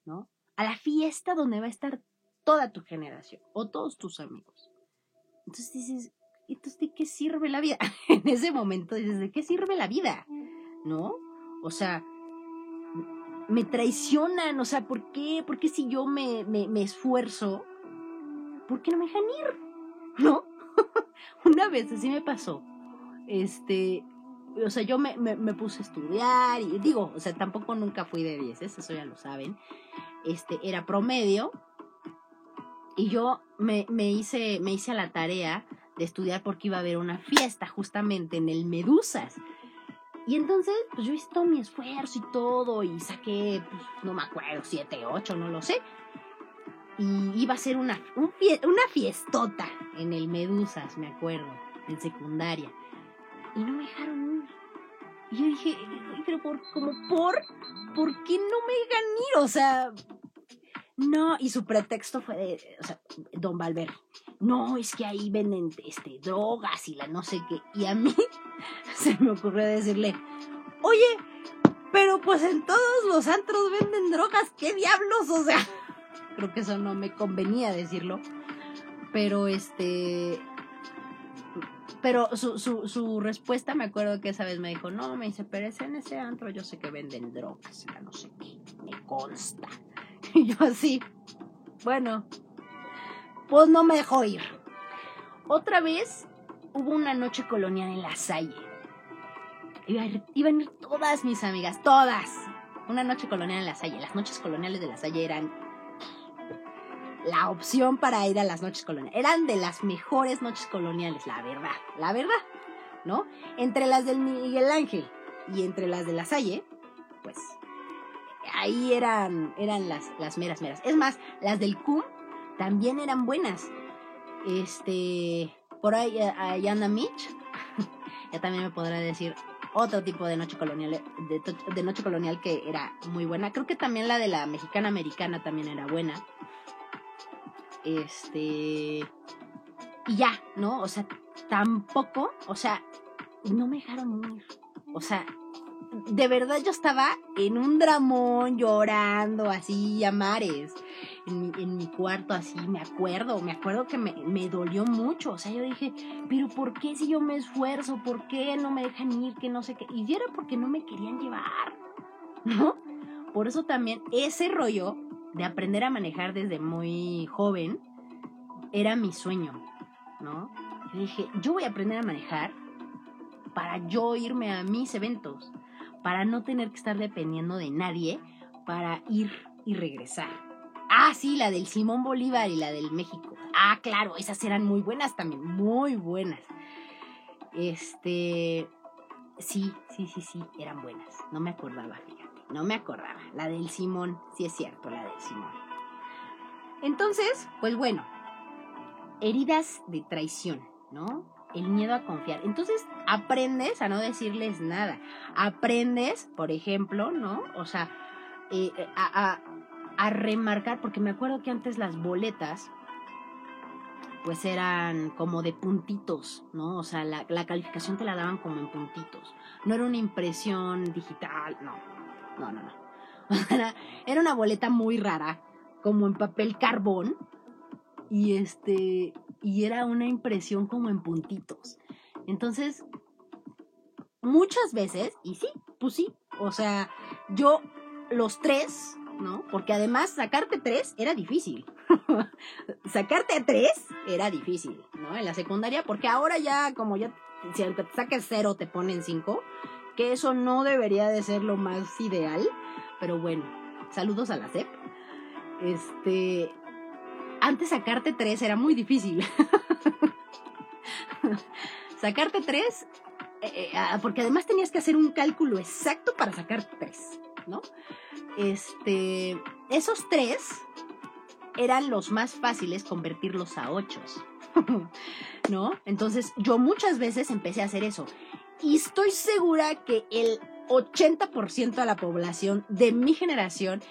¿no? A la fiesta donde va a estar toda tu generación o todos tus amigos. Entonces dices, entonces ¿de qué sirve la vida? en ese momento dices, ¿de qué sirve la vida? ¿No? O sea, me traicionan, o sea, ¿por qué? ¿Por qué si yo me, me, esfuerzo? ¿Por qué no me dejan ir? ¿No? Una vez así me pasó. Este, o sea, yo me, me, puse a estudiar y digo, o sea, tampoco nunca fui de 10, eso ya lo saben. Este, era promedio, y yo me, me, hice, me hice a la tarea de estudiar porque iba a haber una fiesta justamente en el Medusas. Y entonces, pues yo hice todo mi esfuerzo y todo, y saqué, pues, no me acuerdo, siete, ocho, no lo sé. Y iba a ser una, una fiestota en el Medusas, me acuerdo, en secundaria. Y no me dejaron ir. Y yo dije, pero por, como por, ¿por qué no me dejan ir? O sea, no, y su pretexto fue de, o sea, don Valver, no, es que ahí venden este, drogas y la no sé qué. Y a mí se me ocurrió decirle, oye, pero pues en todos los antros venden drogas, ¿qué diablos? O sea, creo que eso no me convenía decirlo. Pero este, pero su, su, su, respuesta, me acuerdo que esa vez me dijo, no, me dice, pero es en ese antro yo sé que venden drogas, ya no sé qué, me consta. Y yo así, bueno, pues no me dejó ir. Otra vez hubo una noche colonial en la Salle. Iban a ir todas mis amigas, todas. Una noche colonial en la Salle. Las noches coloniales de la Salle eran la opción para ir a las noches coloniales. Eran de las mejores noches coloniales, la verdad, la verdad, ¿no? Entre las del Miguel Ángel y entre las de la Salle, pues ahí eran, eran las, las meras meras. Es más, las del CUM también eran buenas. Este, por ahí, Ayana Mitch, ya también me podrá decir otro tipo de noche colonial, de, noche colonial que era muy buena. Creo que también la de la mexicana americana también era buena. Este, y ya, ¿no? O sea, tampoco, o sea, no me dejaron ir. O sea, de verdad yo estaba en un dramón llorando así a mares. En mi, cuarto así, me acuerdo, me acuerdo que me, me, dolió mucho. O sea, yo dije, pero ¿por qué si yo me esfuerzo? ¿Por qué no me dejan ir? Que no sé qué. Y era porque no me querían llevar, ¿no? Por eso también ese rollo de aprender a manejar desde muy joven era mi sueño, ¿no? Dije, yo voy a aprender a manejar para yo irme a mis eventos para no tener que estar dependiendo de nadie para ir y regresar. Ah, sí, la del Simón Bolívar y la del México. Ah, claro, esas eran muy buenas también, muy buenas. Este, sí, sí, sí, sí, eran buenas. No me acordaba, fíjate, no me acordaba. La del Simón, sí es cierto, la del Simón. Entonces, pues bueno, heridas de traición, ¿no? El miedo a confiar. Entonces aprendes a no decirles nada. Aprendes, por ejemplo, ¿no? O sea, eh, eh, a, remarcar, porque me acuerdo que antes las boletas, pues eran como de puntitos, ¿no? O sea, la, la calificación te la daban como en puntitos. No era una impresión digital, no, no, no, no. Era una boleta muy rara, como en papel carbón. Y este, y era una impresión como en puntitos. Entonces, muchas veces, y sí, pues sí, o sea, yo los tres, ¿no? Porque además sacarte tres era difícil. sacarte tres era difícil, ¿no? En la secundaria, porque ahora ya como ya, si te saques cero te ponen cinco, que eso no debería de ser lo más ideal, pero bueno, saludos a la CEP. Este, antes sacarte tres era muy difícil. sacarte tres, eh, eh, ah, porque además tenías que hacer un cálculo exacto para sacar tres, ¿no? Este, esos tres eran los más fáciles convertirlos a ochos, ¿no? Entonces yo muchas veces empecé a hacer eso. Y estoy segura que el 80% de la población de mi generación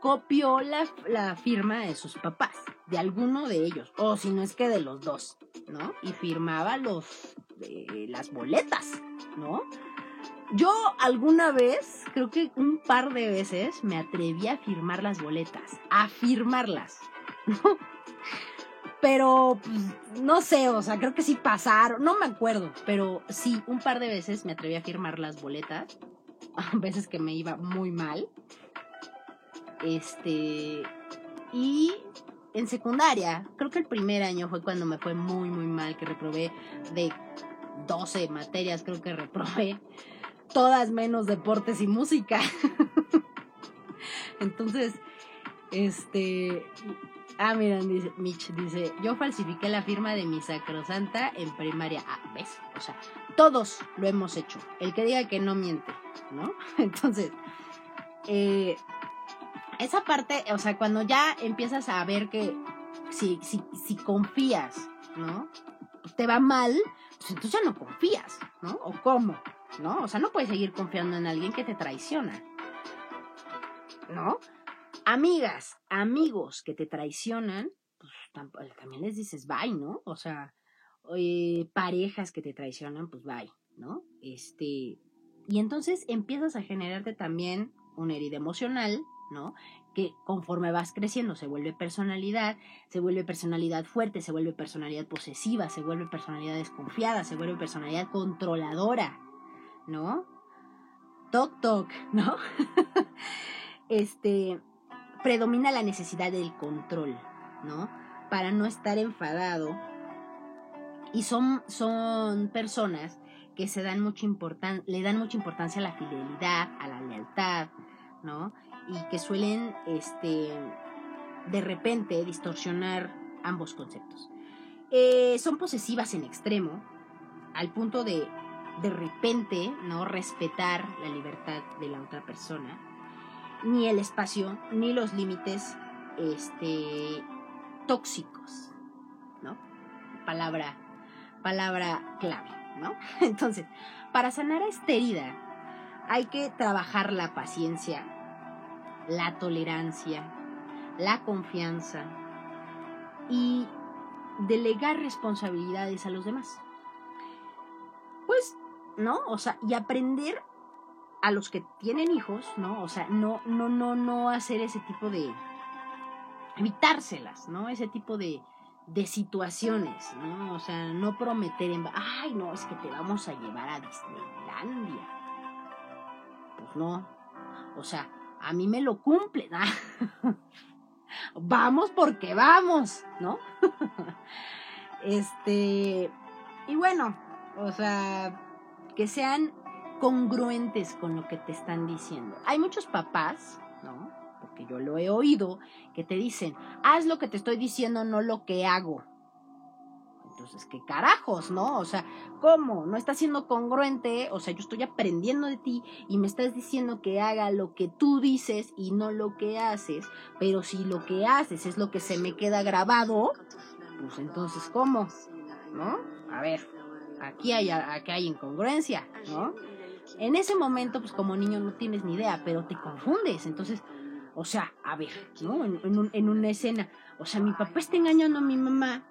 copió la, firma de sus papás, de alguno de ellos, o si no es que de los dos, ¿no? Y firmaba los, las boletas, ¿no? Yo alguna vez, creo que un par de veces, me atreví a firmar las boletas, a firmarlas, ¿no? Pero, pues, no sé, o sea, creo que sí pasaron, no me acuerdo, pero sí, un par de veces me atreví a firmar las boletas, a veces que me iba muy mal, este, y en secundaria, creo que el primer año fue cuando me fue muy, muy mal, que reprobé de 12 materias, creo que reprobé todas menos deportes y música. Entonces, este, ah, miren, dice, Mitch dice, yo falsifiqué la firma de mi sacrosanta en primaria. Ah, ¿ves? O sea, todos lo hemos hecho. El que diga que no miente, ¿no? Entonces, eh, esa parte, o sea, cuando ya empiezas a ver que si, si, si confías, ¿no? Te va mal, pues entonces ya no confías, ¿no? ¿O cómo? ¿No? O sea, no puedes seguir confiando en alguien que te traiciona. ¿No? Amigas, amigos que te traicionan, pues también les dices bye, ¿no? O sea, eh, parejas que te traicionan, pues bye, ¿no? Este, y entonces empiezas a generarte también una herida emocional, ¿no? Que conforme vas creciendo se vuelve personalidad, se vuelve personalidad fuerte, se vuelve personalidad posesiva, se vuelve personalidad desconfiada, se vuelve personalidad controladora, ¿no? Toc toc, ¿no? este predomina la necesidad del control, ¿no? Para no estar enfadado. Y son, son personas que se dan mucha le dan mucha importancia a la fidelidad, a la lealtad, ¿no? Y que suelen este de repente distorsionar ambos conceptos. Eh, son posesivas en extremo, al punto de de repente no respetar la libertad de la otra persona, ni el espacio, ni los límites este, tóxicos, ¿no? Palabra, palabra clave, ¿no? Entonces, para sanar esta herida hay que trabajar la paciencia, la tolerancia, la confianza y delegar responsabilidades a los demás. Pues, ¿no? O sea, y aprender a los que tienen hijos, ¿no? O sea, no, no, no, no hacer ese tipo de, evitárselas, ¿no? Ese tipo de, de situaciones, ¿no? O sea, no prometer en, ay, no, es que te vamos a llevar a Disneylandia. Pues no. O sea, a mí me lo cumplen. vamos porque vamos, ¿no? este, y bueno, o sea, que sean congruentes con lo que te están diciendo. Hay muchos papás, ¿no? Porque yo lo he oído, que te dicen, haz lo que te estoy diciendo, no lo que hago. Entonces, ¿qué carajos, no? O sea, ¿cómo? No está siendo congruente, o sea, yo estoy aprendiendo de ti y me estás diciendo que haga lo que tú dices y no lo que haces, pero si lo que haces es lo que se me queda grabado, pues entonces, ¿cómo? ¿No? A ver, aquí hay, aquí hay incongruencia, ¿no? En ese momento, pues como niño no tienes ni idea, pero te confundes. Entonces, o sea, a ver, ¿no? En, en, una escena, o sea, mi papá está engañando a mi mamá,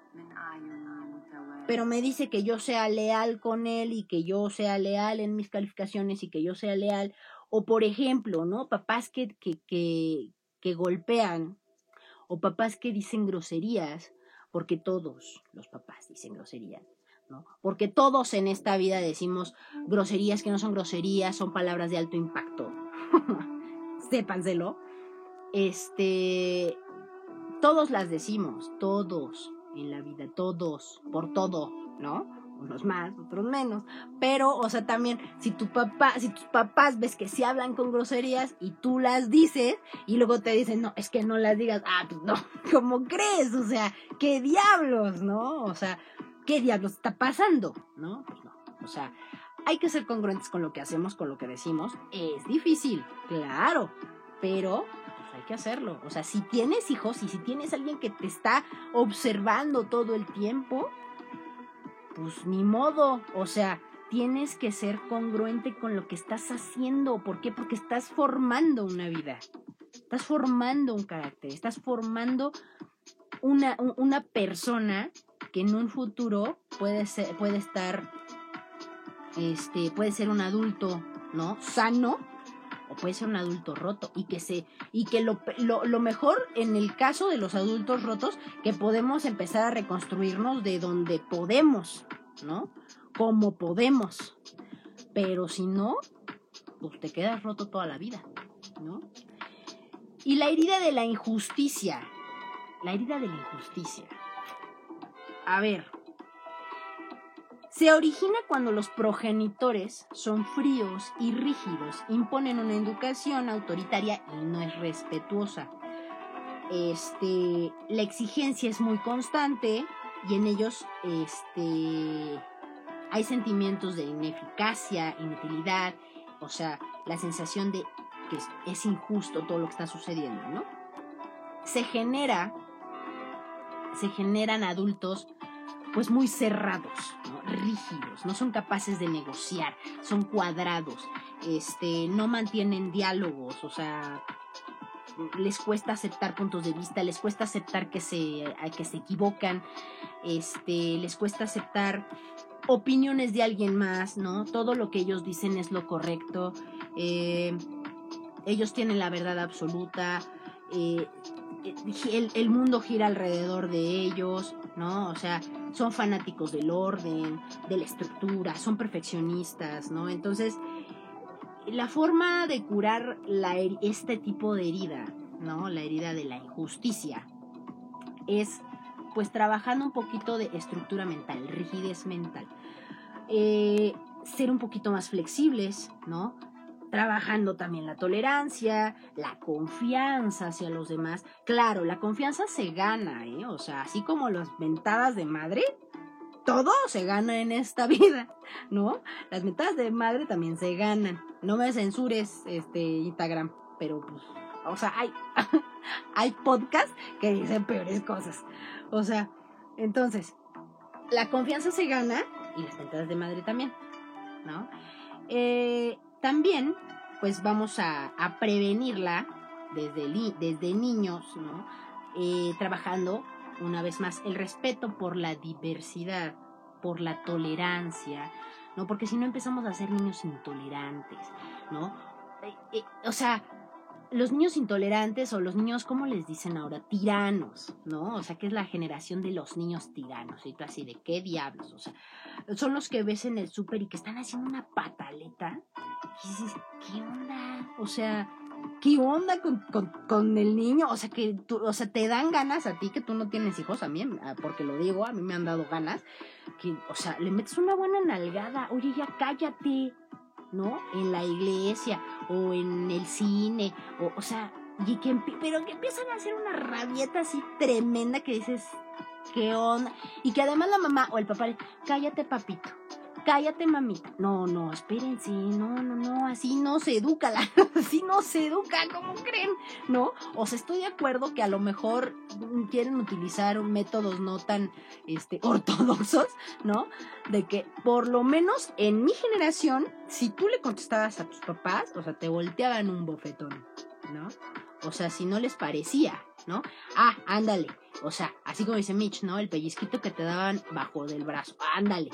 pero me dice que yo sea leal con él y que yo sea leal en mis calificaciones y que yo sea leal. O por ejemplo, ¿no? Papás que, que, que, golpean o papás que dicen groserías, porque todos los papás dicen groserías porque todos en esta vida decimos groserías que no son groserías, son palabras de alto impacto. Sépanselo. Este, todos las decimos, todos en la vida, todos, por todo, ¿no? Unos más, otros menos. Pero, o sea, también, si tu papá, si tus papás ves que sí hablan con groserías y tú las dices, y luego te dicen, no, es que no las digas, ah, pues no, ¿cómo crees? O sea, ¿qué diablos, no? O sea, ¿qué diablos está pasando? ¿No? Pues no. O sea, hay que ser congruentes con lo que hacemos, con lo que decimos. Es difícil, claro, pero hay que hacerlo. O sea, si tienes hijos y si tienes alguien que te está observando todo el tiempo, pues ni modo. O sea, tienes que ser congruente con lo que estás haciendo. ¿Por qué? Porque estás formando una vida. Estás formando un carácter. Estás formando una, una persona que en un futuro puede ser, puede estar, este, puede ser un adulto, ¿no? Sano, o puede ser un adulto roto y que se y que lo, lo, lo, mejor en el caso de los adultos rotos que podemos empezar a reconstruirnos de donde podemos no como podemos. Pero si no pues te quedas roto toda la vida no y la herida de la injusticia la herida de la injusticia. A ver, se origina cuando los progenitores son fríos y rígidos, imponen una educación autoritaria y no es respetuosa. Este, la exigencia es muy constante y en ellos este, hay sentimientos de ineficacia, inutilidad, o sea, la sensación de que es, injusto todo lo que está sucediendo, ¿no? Se genera se generan adultos pues muy cerrados, rígidos, no son capaces de negociar, son cuadrados, este, no mantienen diálogos, o sea, les cuesta aceptar puntos de vista, les cuesta aceptar que se, que se equivocan, este, les cuesta aceptar opiniones de alguien más, ¿no? Todo lo que ellos dicen es lo correcto, eh, ellos tienen la verdad absoluta, eh, el, mundo gira alrededor de ellos, ¿no? O sea, son fanáticos del orden, de la estructura, son perfeccionistas, ¿no? Entonces, la forma de curar este tipo de herida, ¿no? La herida de la injusticia, es pues trabajando un poquito de estructura mental, rigidez mental. Eh, ser un poquito más flexibles, ¿no? Trabajando también la tolerancia, la confianza hacia los demás. Claro, la confianza se gana, ¿eh? O sea, así como las mentadas de madre, todo se gana en esta vida, ¿no? Las mentadas de madre también se ganan. No me censures, este, Instagram, pero pues, o sea, hay, hay podcasts que dicen peores cosas. O sea, entonces, la confianza se gana y las mentadas de madre también, ¿no? Eh, también, pues vamos a, prevenirla desde, desde niños, ¿no? Eh, trabajando, una vez más, el respeto por la diversidad, por la tolerancia, ¿no? Porque si no empezamos a ser niños intolerantes, ¿no? Eh, o sea, los niños intolerantes o los niños, ¿cómo les dicen ahora? Tiranos, ¿no? O sea, que es la generación de los niños tiranos. Y tú así, ¿de qué diablos? O sea, son los que ves en el súper y que están haciendo una pataleta. Y dices, ¿qué onda? O sea, ¿qué onda con, con, el niño? O sea, que tú, o sea, te dan ganas a ti que tú no tienes hijos, a mí, porque lo digo, a mí me han dado ganas. O sea, le metes una buena nalgada. Oye, ya cállate. ¿no? En la iglesia o en el cine, o, o sea, y que, pero que empiezan a hacer una rabieta así tremenda que dices, ¿qué onda? Y que además la mamá o el papá le, cállate papito, cállate mamita. No, no, espérense, no, no, no, así no se educa, la, así no se educa, ¿cómo creen? ¿No? O sea, estoy de acuerdo que a lo mejor quieren utilizar métodos no tan este, ortodoxos, ¿no? De que por lo menos en mi generación, si tú le contestabas a tus papás, o sea, te volteaban un bofetón, ¿no? O sea, si no les parecía, ¿no? Ah, ándale. O sea, así como dice Mitch, ¿no? El pellizquito que te daban bajo del brazo. Ándale.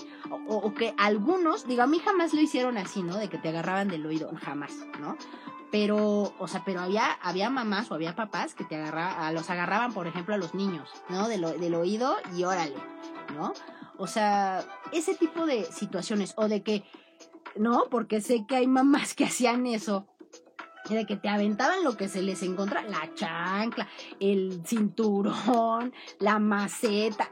O, que algunos, digo, a mí jamás lo hicieron así, ¿no? De que te agarraban del oído. Jamás, ¿no? Pero, o sea, pero había, había mamás o había papás que te agarraban, los agarraban, por ejemplo, a los niños, ¿no? Del, del oído y órale, ¿no? O sea, ese tipo de situaciones. O de que, no, porque sé que hay mamás que hacían eso de que te aventaban lo que se les encontraba, la chancla, el cinturón, la maceta,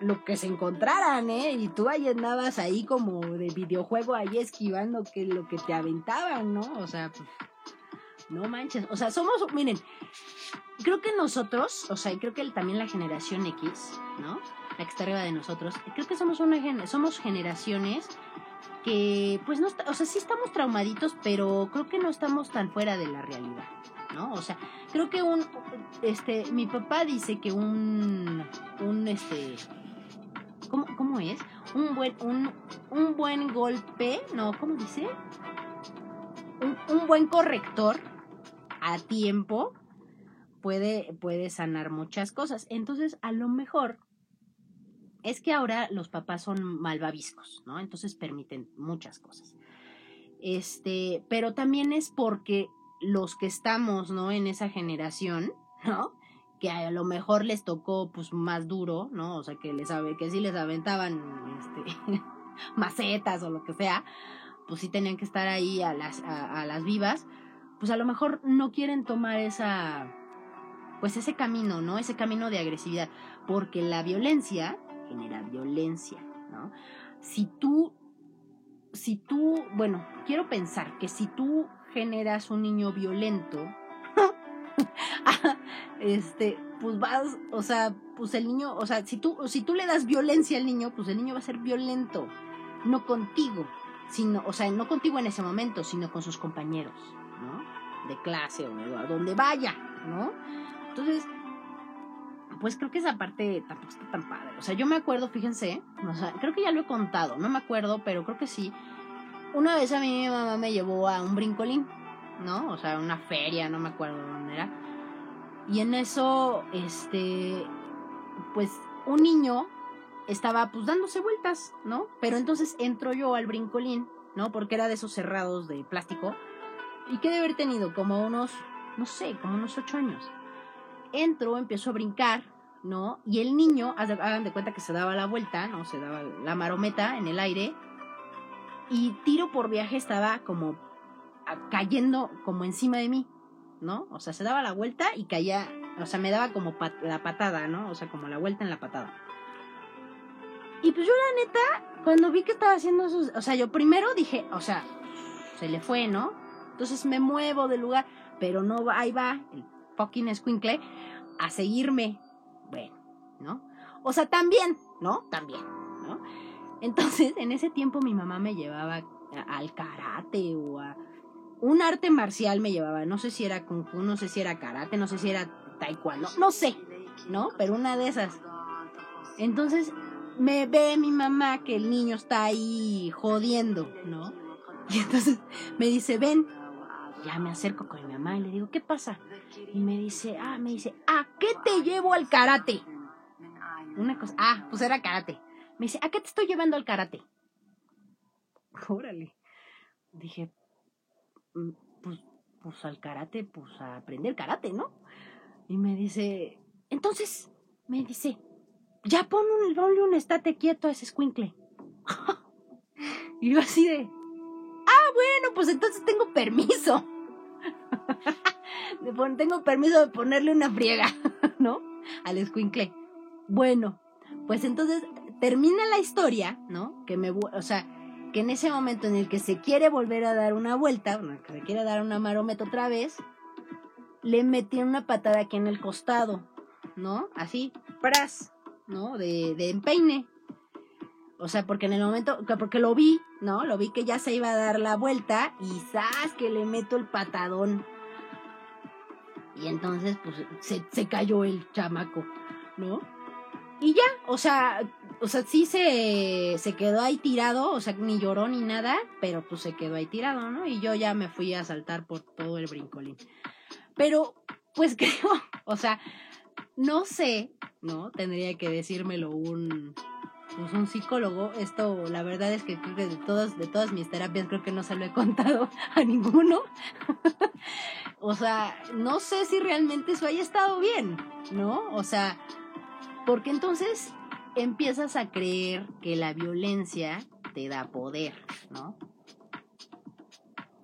lo que se encontraran, ¿eh? Y tú ahí andabas ahí como de videojuego, ahí esquivando que lo que te aventaban, ¿no? O sea, pues, no manches, o sea, somos, miren, creo que nosotros, o sea, y creo que también la generación X, ¿no? La que está arriba de nosotros, creo que somos una somos generaciones que pues no, o sea, sí estamos traumaditos, pero creo que no estamos tan fuera de la realidad, ¿no? O sea, creo que un, este, mi papá dice que un, un, este, ¿cómo, cómo es? Un buen, un, un buen golpe, no, ¿cómo dice? Un, un buen corrector a tiempo puede, puede sanar muchas cosas. Entonces, a lo mejor es que ahora los papás son malvaviscos, ¿no? Entonces permiten muchas cosas. Este, pero también es porque los que estamos, ¿no? En esa generación, ¿no? Que a lo mejor les tocó, pues, más duro, ¿no? O sea, que les que sí les aventaban, este, macetas o lo que sea, pues sí tenían que estar ahí a las, a las vivas, pues a lo mejor no quieren tomar esa, pues ese camino, ¿no? Ese camino de agresividad, porque la violencia genera violencia, ¿no? Si tú, si tú, bueno, quiero pensar que si tú generas un niño violento, este, pues vas, o sea, pues el niño, o sea, si tú, si tú le das violencia al niño, pues el niño va a ser violento, no contigo, sino, o sea, no contigo en ese momento, sino con sus compañeros, ¿no? De clase o a donde vaya, ¿no? Entonces, pues creo que esa parte tampoco está tan padre. O sea, yo me acuerdo, fíjense, creo que ya lo he contado, no me acuerdo, pero creo que sí. Una vez a mí mi mamá me llevó a un brincolín, ¿no? O sea, una feria, no me acuerdo dónde era. Y en eso, este, pues un niño estaba pues dándose vueltas, ¿no? Pero entonces entro yo al brincolín, ¿no? Porque era de esos cerrados de plástico. Y que de haber tenido como unos, no sé, como unos ocho años entro, empiezo a brincar, ¿no? Y el niño, hagan de cuenta que se daba la vuelta, ¿no? Se daba la marometa en el aire. Y tiro por viaje estaba como cayendo como encima de mí, ¿no? O sea, se daba la vuelta y caía, o sea, me daba como la patada, ¿no? O sea, como la vuelta en la patada. Y pues yo la neta, cuando vi que estaba haciendo eso, o sea, yo primero dije, o sea, se le fue, ¿no? Entonces me muevo del lugar, pero no ahí va el fucking escuincle a seguirme. Bueno, ¿no? O sea, también, ¿no? También, ¿no? Entonces, en ese tiempo mi mamá me llevaba al karate o a un arte marcial me llevaba, no sé si era kung fu, no sé si era karate, no sé si era taekwondo, no sé, ¿no? Pero una de esas. Entonces, me ve mi mamá que el niño está ahí jodiendo, ¿no? Y entonces me dice, ven, ya me acerco con mi mamá y le digo, ¿qué pasa? Y me dice, ah, me dice, ¿a qué te llevo al karate? Una cosa, ah, pues era karate. Me dice, ¿a qué te estoy llevando al karate? Órale. Dije, mm, pues, pues al karate, pues a aprender karate, ¿no? Y me dice, entonces, me dice, ya pon un, ponle un estate quieto a ese squinkle. y yo así de, ah, bueno, pues entonces tengo permiso. tengo permiso de ponerle una friega, ¿no? Al escuincle. Bueno, pues entonces termina la historia, ¿no? Que me, o sea, que en ese momento en el que se quiere volver a dar una vuelta, que se quiere dar una marometa otra vez, le metí una patada aquí en el costado, ¿no? Así, pras, ¿no? De, de empeine. O sea, porque en el momento, porque lo vi, ¿no? Lo vi que ya se iba a dar la vuelta y ¡zas! que le meto el patadón. Y entonces, pues, se, se cayó el chamaco, ¿no? Y ya, o sea, o sea, sí se, se quedó ahí tirado, o sea, ni lloró ni nada, pero pues se quedó ahí tirado, ¿no? Y yo ya me fui a saltar por todo el brincolín. Pero, pues creo, o sea, no sé, ¿no? Tendría que decírmelo un, pues un psicólogo. Esto, la verdad es que creo que de todas, de todas mis terapias creo que no se lo he contado a ninguno. o sea, no sé si realmente eso haya estado bien, ¿no? O sea, porque entonces empiezas a creer que la violencia te da poder, ¿no?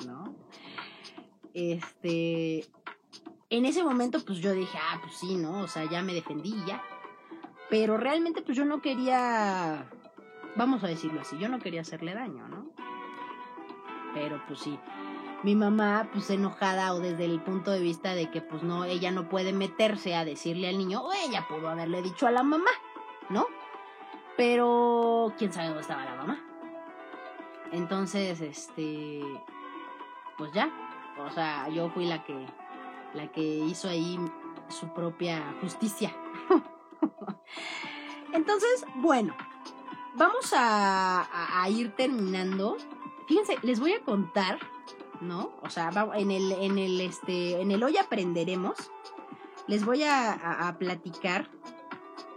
¿No? Este, en ese momento pues yo dije, ah, pues sí, ¿no? O sea, ya me defendí ya. Pero realmente pues yo no quería, vamos a decirlo así, yo no quería hacerle daño, ¿no? Pero pues sí, mi mamá pues enojada o desde el punto de vista de que pues no, ella no puede meterse a decirle al niño, o ella pudo haberle dicho a la mamá, ¿no? Pero quién sabe dónde estaba la mamá. Entonces, este, pues ya, o sea, yo fui la que, la que hizo ahí su propia justicia. Entonces, bueno, vamos a, ir terminando. Fíjense, les voy a contar, ¿no? O sea, en el, en el, este, en el hoy aprenderemos. Les voy a, platicar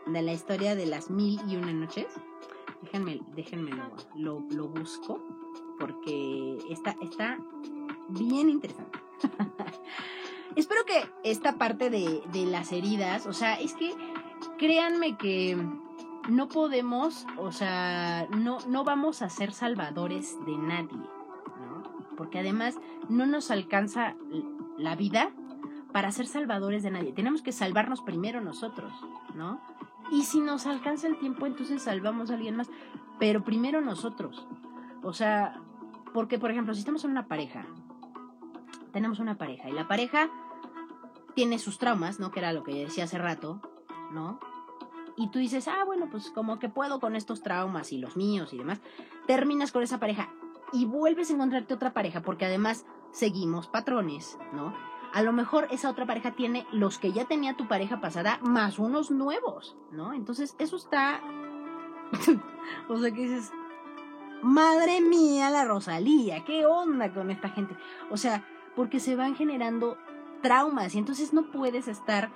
de la historia de las mil y una noches. Déjenme, déjenme lo, lo, busco porque está, está bien interesante. Espero que esta parte de, de las heridas, o sea, es que créanme que no podemos, o sea, no, no vamos a ser salvadores de nadie, ¿no? Porque además no nos alcanza la vida para ser salvadores de nadie. Tenemos que salvarnos primero nosotros, ¿no? Y si nos alcanza el tiempo, entonces salvamos a alguien más, pero primero nosotros. O sea, porque por ejemplo, si estamos en una pareja, tenemos una pareja y la pareja tiene sus traumas, ¿no? Que era lo que decía hace rato, ¿no? Y tú dices, ah, bueno, pues como que puedo con estos traumas y los míos y demás. Terminas con esa pareja y vuelves a encontrarte otra pareja porque además seguimos patrones, ¿no? A lo mejor esa otra pareja tiene los que ya tenía tu pareja pasada más unos nuevos, ¿no? Entonces eso está... o sea que dices, madre mía la Rosalía, ¿qué onda con esta gente? O sea, porque se van generando traumas y entonces no puedes estar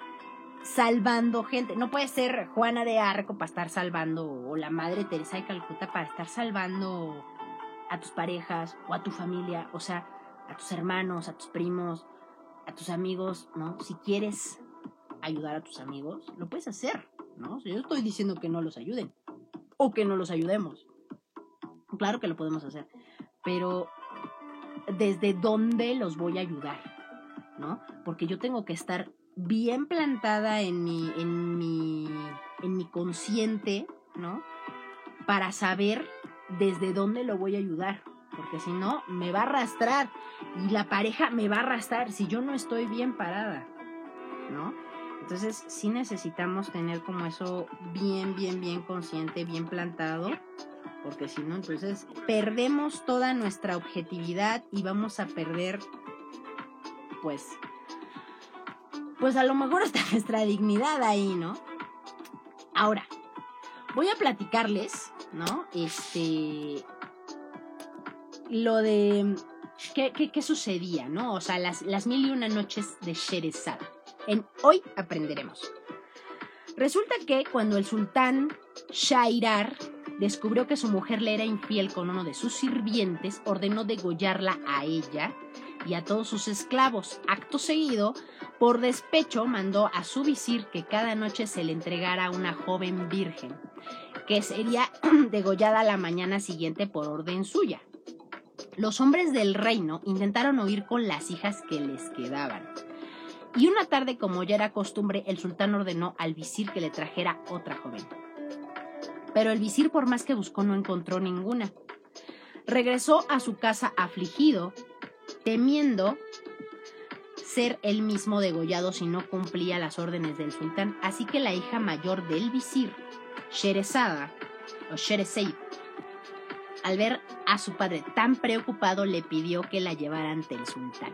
salvando gente. No puede ser Juana de Arco para estar salvando, o la Madre Teresa de Calcuta para estar salvando a tus parejas o a tu familia, o sea, a tus hermanos, a tus primos, a tus amigos, ¿no? Si quieres ayudar a tus amigos, lo puedes hacer, ¿no? Yo estoy diciendo que no los ayuden o que no los ayudemos. Claro que lo podemos hacer, pero ¿desde dónde los voy a ayudar? ¿No? Porque yo tengo que estar bien plantada en mi, en mi, en mi consciente, ¿no? Para saber desde dónde lo voy a ayudar, porque si no, me va a arrastrar y la pareja me va a arrastrar si yo no estoy bien parada, ¿no? Entonces sí necesitamos tener como eso bien, bien, bien consciente, bien plantado, porque si no, entonces perdemos toda nuestra objetividad y vamos a perder, pues, pues a lo mejor hasta nuestra dignidad ahí, ¿no? Ahora, voy a platicarles, ¿no? Este, lo de qué, qué, sucedía, ¿no? O sea, las, las mil y una noches de Sherezada. En Hoy aprenderemos. Resulta que cuando el sultán Shairar descubrió que su mujer le era infiel con uno de sus sirvientes, ordenó degollarla a ella y a todos sus esclavos. Acto seguido, por despecho, mandó a su visir que cada noche se le entregara una joven virgen, que sería degollada la mañana siguiente por orden suya. Los hombres del reino intentaron huir con las hijas que les quedaban. Y una tarde, como ya era costumbre, el sultán ordenó al visir que le trajera otra joven. Pero el visir, por más que buscó, no encontró ninguna. Regresó a su casa afligido, temiendo ser él mismo degollado si no cumplía las órdenes del sultán. Así que la hija mayor del visir, Sherezada, o Shereseid, al ver a su padre tan preocupado, le pidió que la llevara ante el sultán.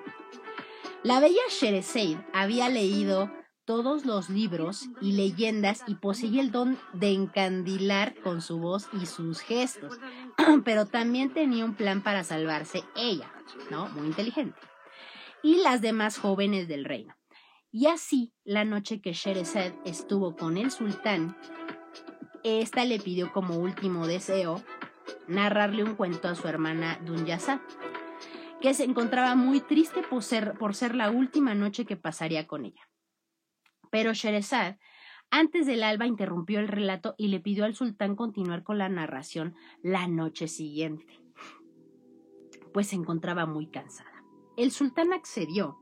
La bella Shereseid había leído todos los libros y leyendas y poseía el don de encandilar con su voz y sus gestos, pero también tenía un plan para salvarse ella, ¿no? Muy inteligente. Y las demás jóvenes del reino. Y así, la noche que Shereseid estuvo con el sultán, esta le pidió como último deseo narrarle un cuento a su hermana Dunyazad que se encontraba muy triste por ser, por ser la última noche que pasaría con ella. Pero Sherezad, antes del alba, interrumpió el relato y le pidió al sultán continuar con la narración la noche siguiente, pues se encontraba muy cansada. El sultán accedió,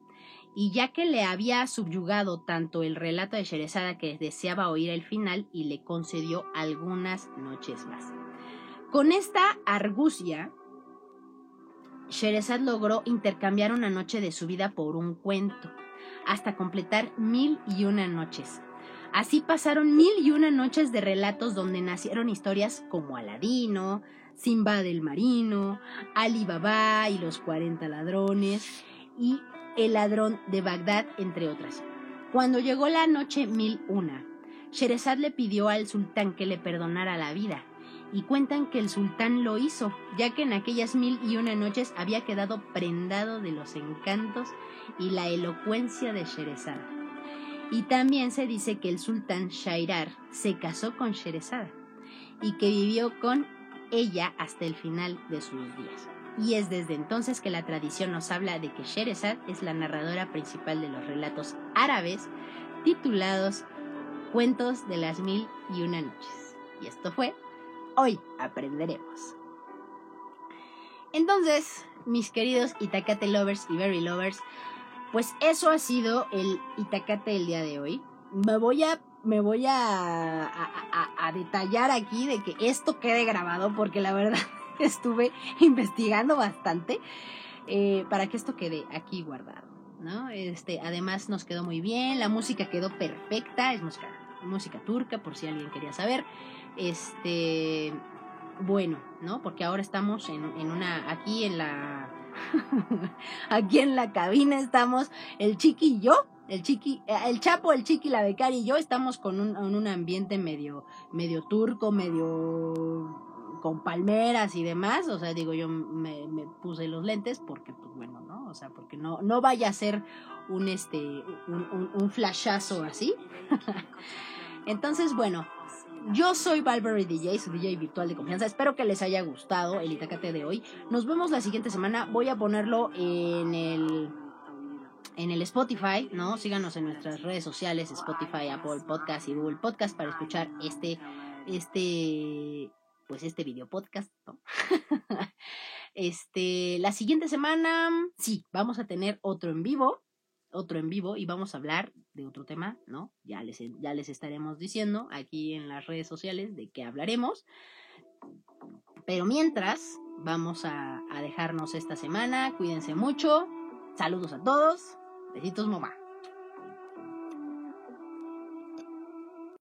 y ya que le había subyugado tanto el relato de Sherezada que deseaba oír el final y le concedió algunas noches más. Con esta argucia, Sherezad logró intercambiar una noche de su vida por un cuento, hasta completar mil y una noches. Así pasaron mil y una noches de relatos donde nacieron historias como Aladino, Simba del Marino, Ali Baba y los 40 ladrones y El ladrón de Bagdad, entre otras. Cuando llegó la noche mil una, Sherezad le pidió al sultán que le perdonara la vida y cuentan que el sultán lo hizo, ya que en aquellas mil y una noches había quedado prendado de los encantos y la elocuencia de Sherezada. Y también se dice que el sultán Shairar se casó con Sherezada y que vivió con ella hasta el final de sus días. Y es desde entonces que la tradición nos habla de que Sherezad es la narradora principal de los relatos árabes titulados Cuentos de las Mil y Una Noches. Y esto fue Hoy aprenderemos. Entonces, mis queridos Itacate lovers y Berry lovers, pues eso ha sido el Itacate del día de hoy. Me voy a me voy a, a, detallar aquí de que esto quede grabado porque la verdad estuve investigando bastante eh, para que esto quede aquí guardado, ¿no? Este, además nos quedó muy bien, la música quedó perfecta, es música, turca por si alguien quería saber. Este, bueno, ¿no? Porque ahora estamos en, una, aquí en la, aquí en la cabina estamos el chiqui y yo, el chiqui, eh, el chapo, el chiqui, la becaria y yo estamos con un, un ambiente medio, medio turco, medio con palmeras y demás, o sea, digo, yo me, puse los lentes porque, pues bueno, ¿no? O sea, porque no, no vaya a ser un, este, un flashazo así. Entonces, bueno, yo soy Valverde DJ, su DJ virtual de confianza. Espero que les haya gustado el Itacate de hoy. Nos vemos la siguiente semana. Voy a ponerlo en el en el Spotify, ¿no? Síganos en nuestras redes sociales, Spotify, Apple Podcast y Google Podcast para escuchar este este pues este video podcast, este, la siguiente semana sí, vamos a tener otro en vivo otro en vivo y vamos a hablar de otro tema, ¿no? Ya les, ya les estaremos diciendo aquí en las redes sociales de qué hablaremos. Pero mientras, vamos a dejarnos esta semana. Cuídense mucho. Saludos a todos. Besitos, mamá.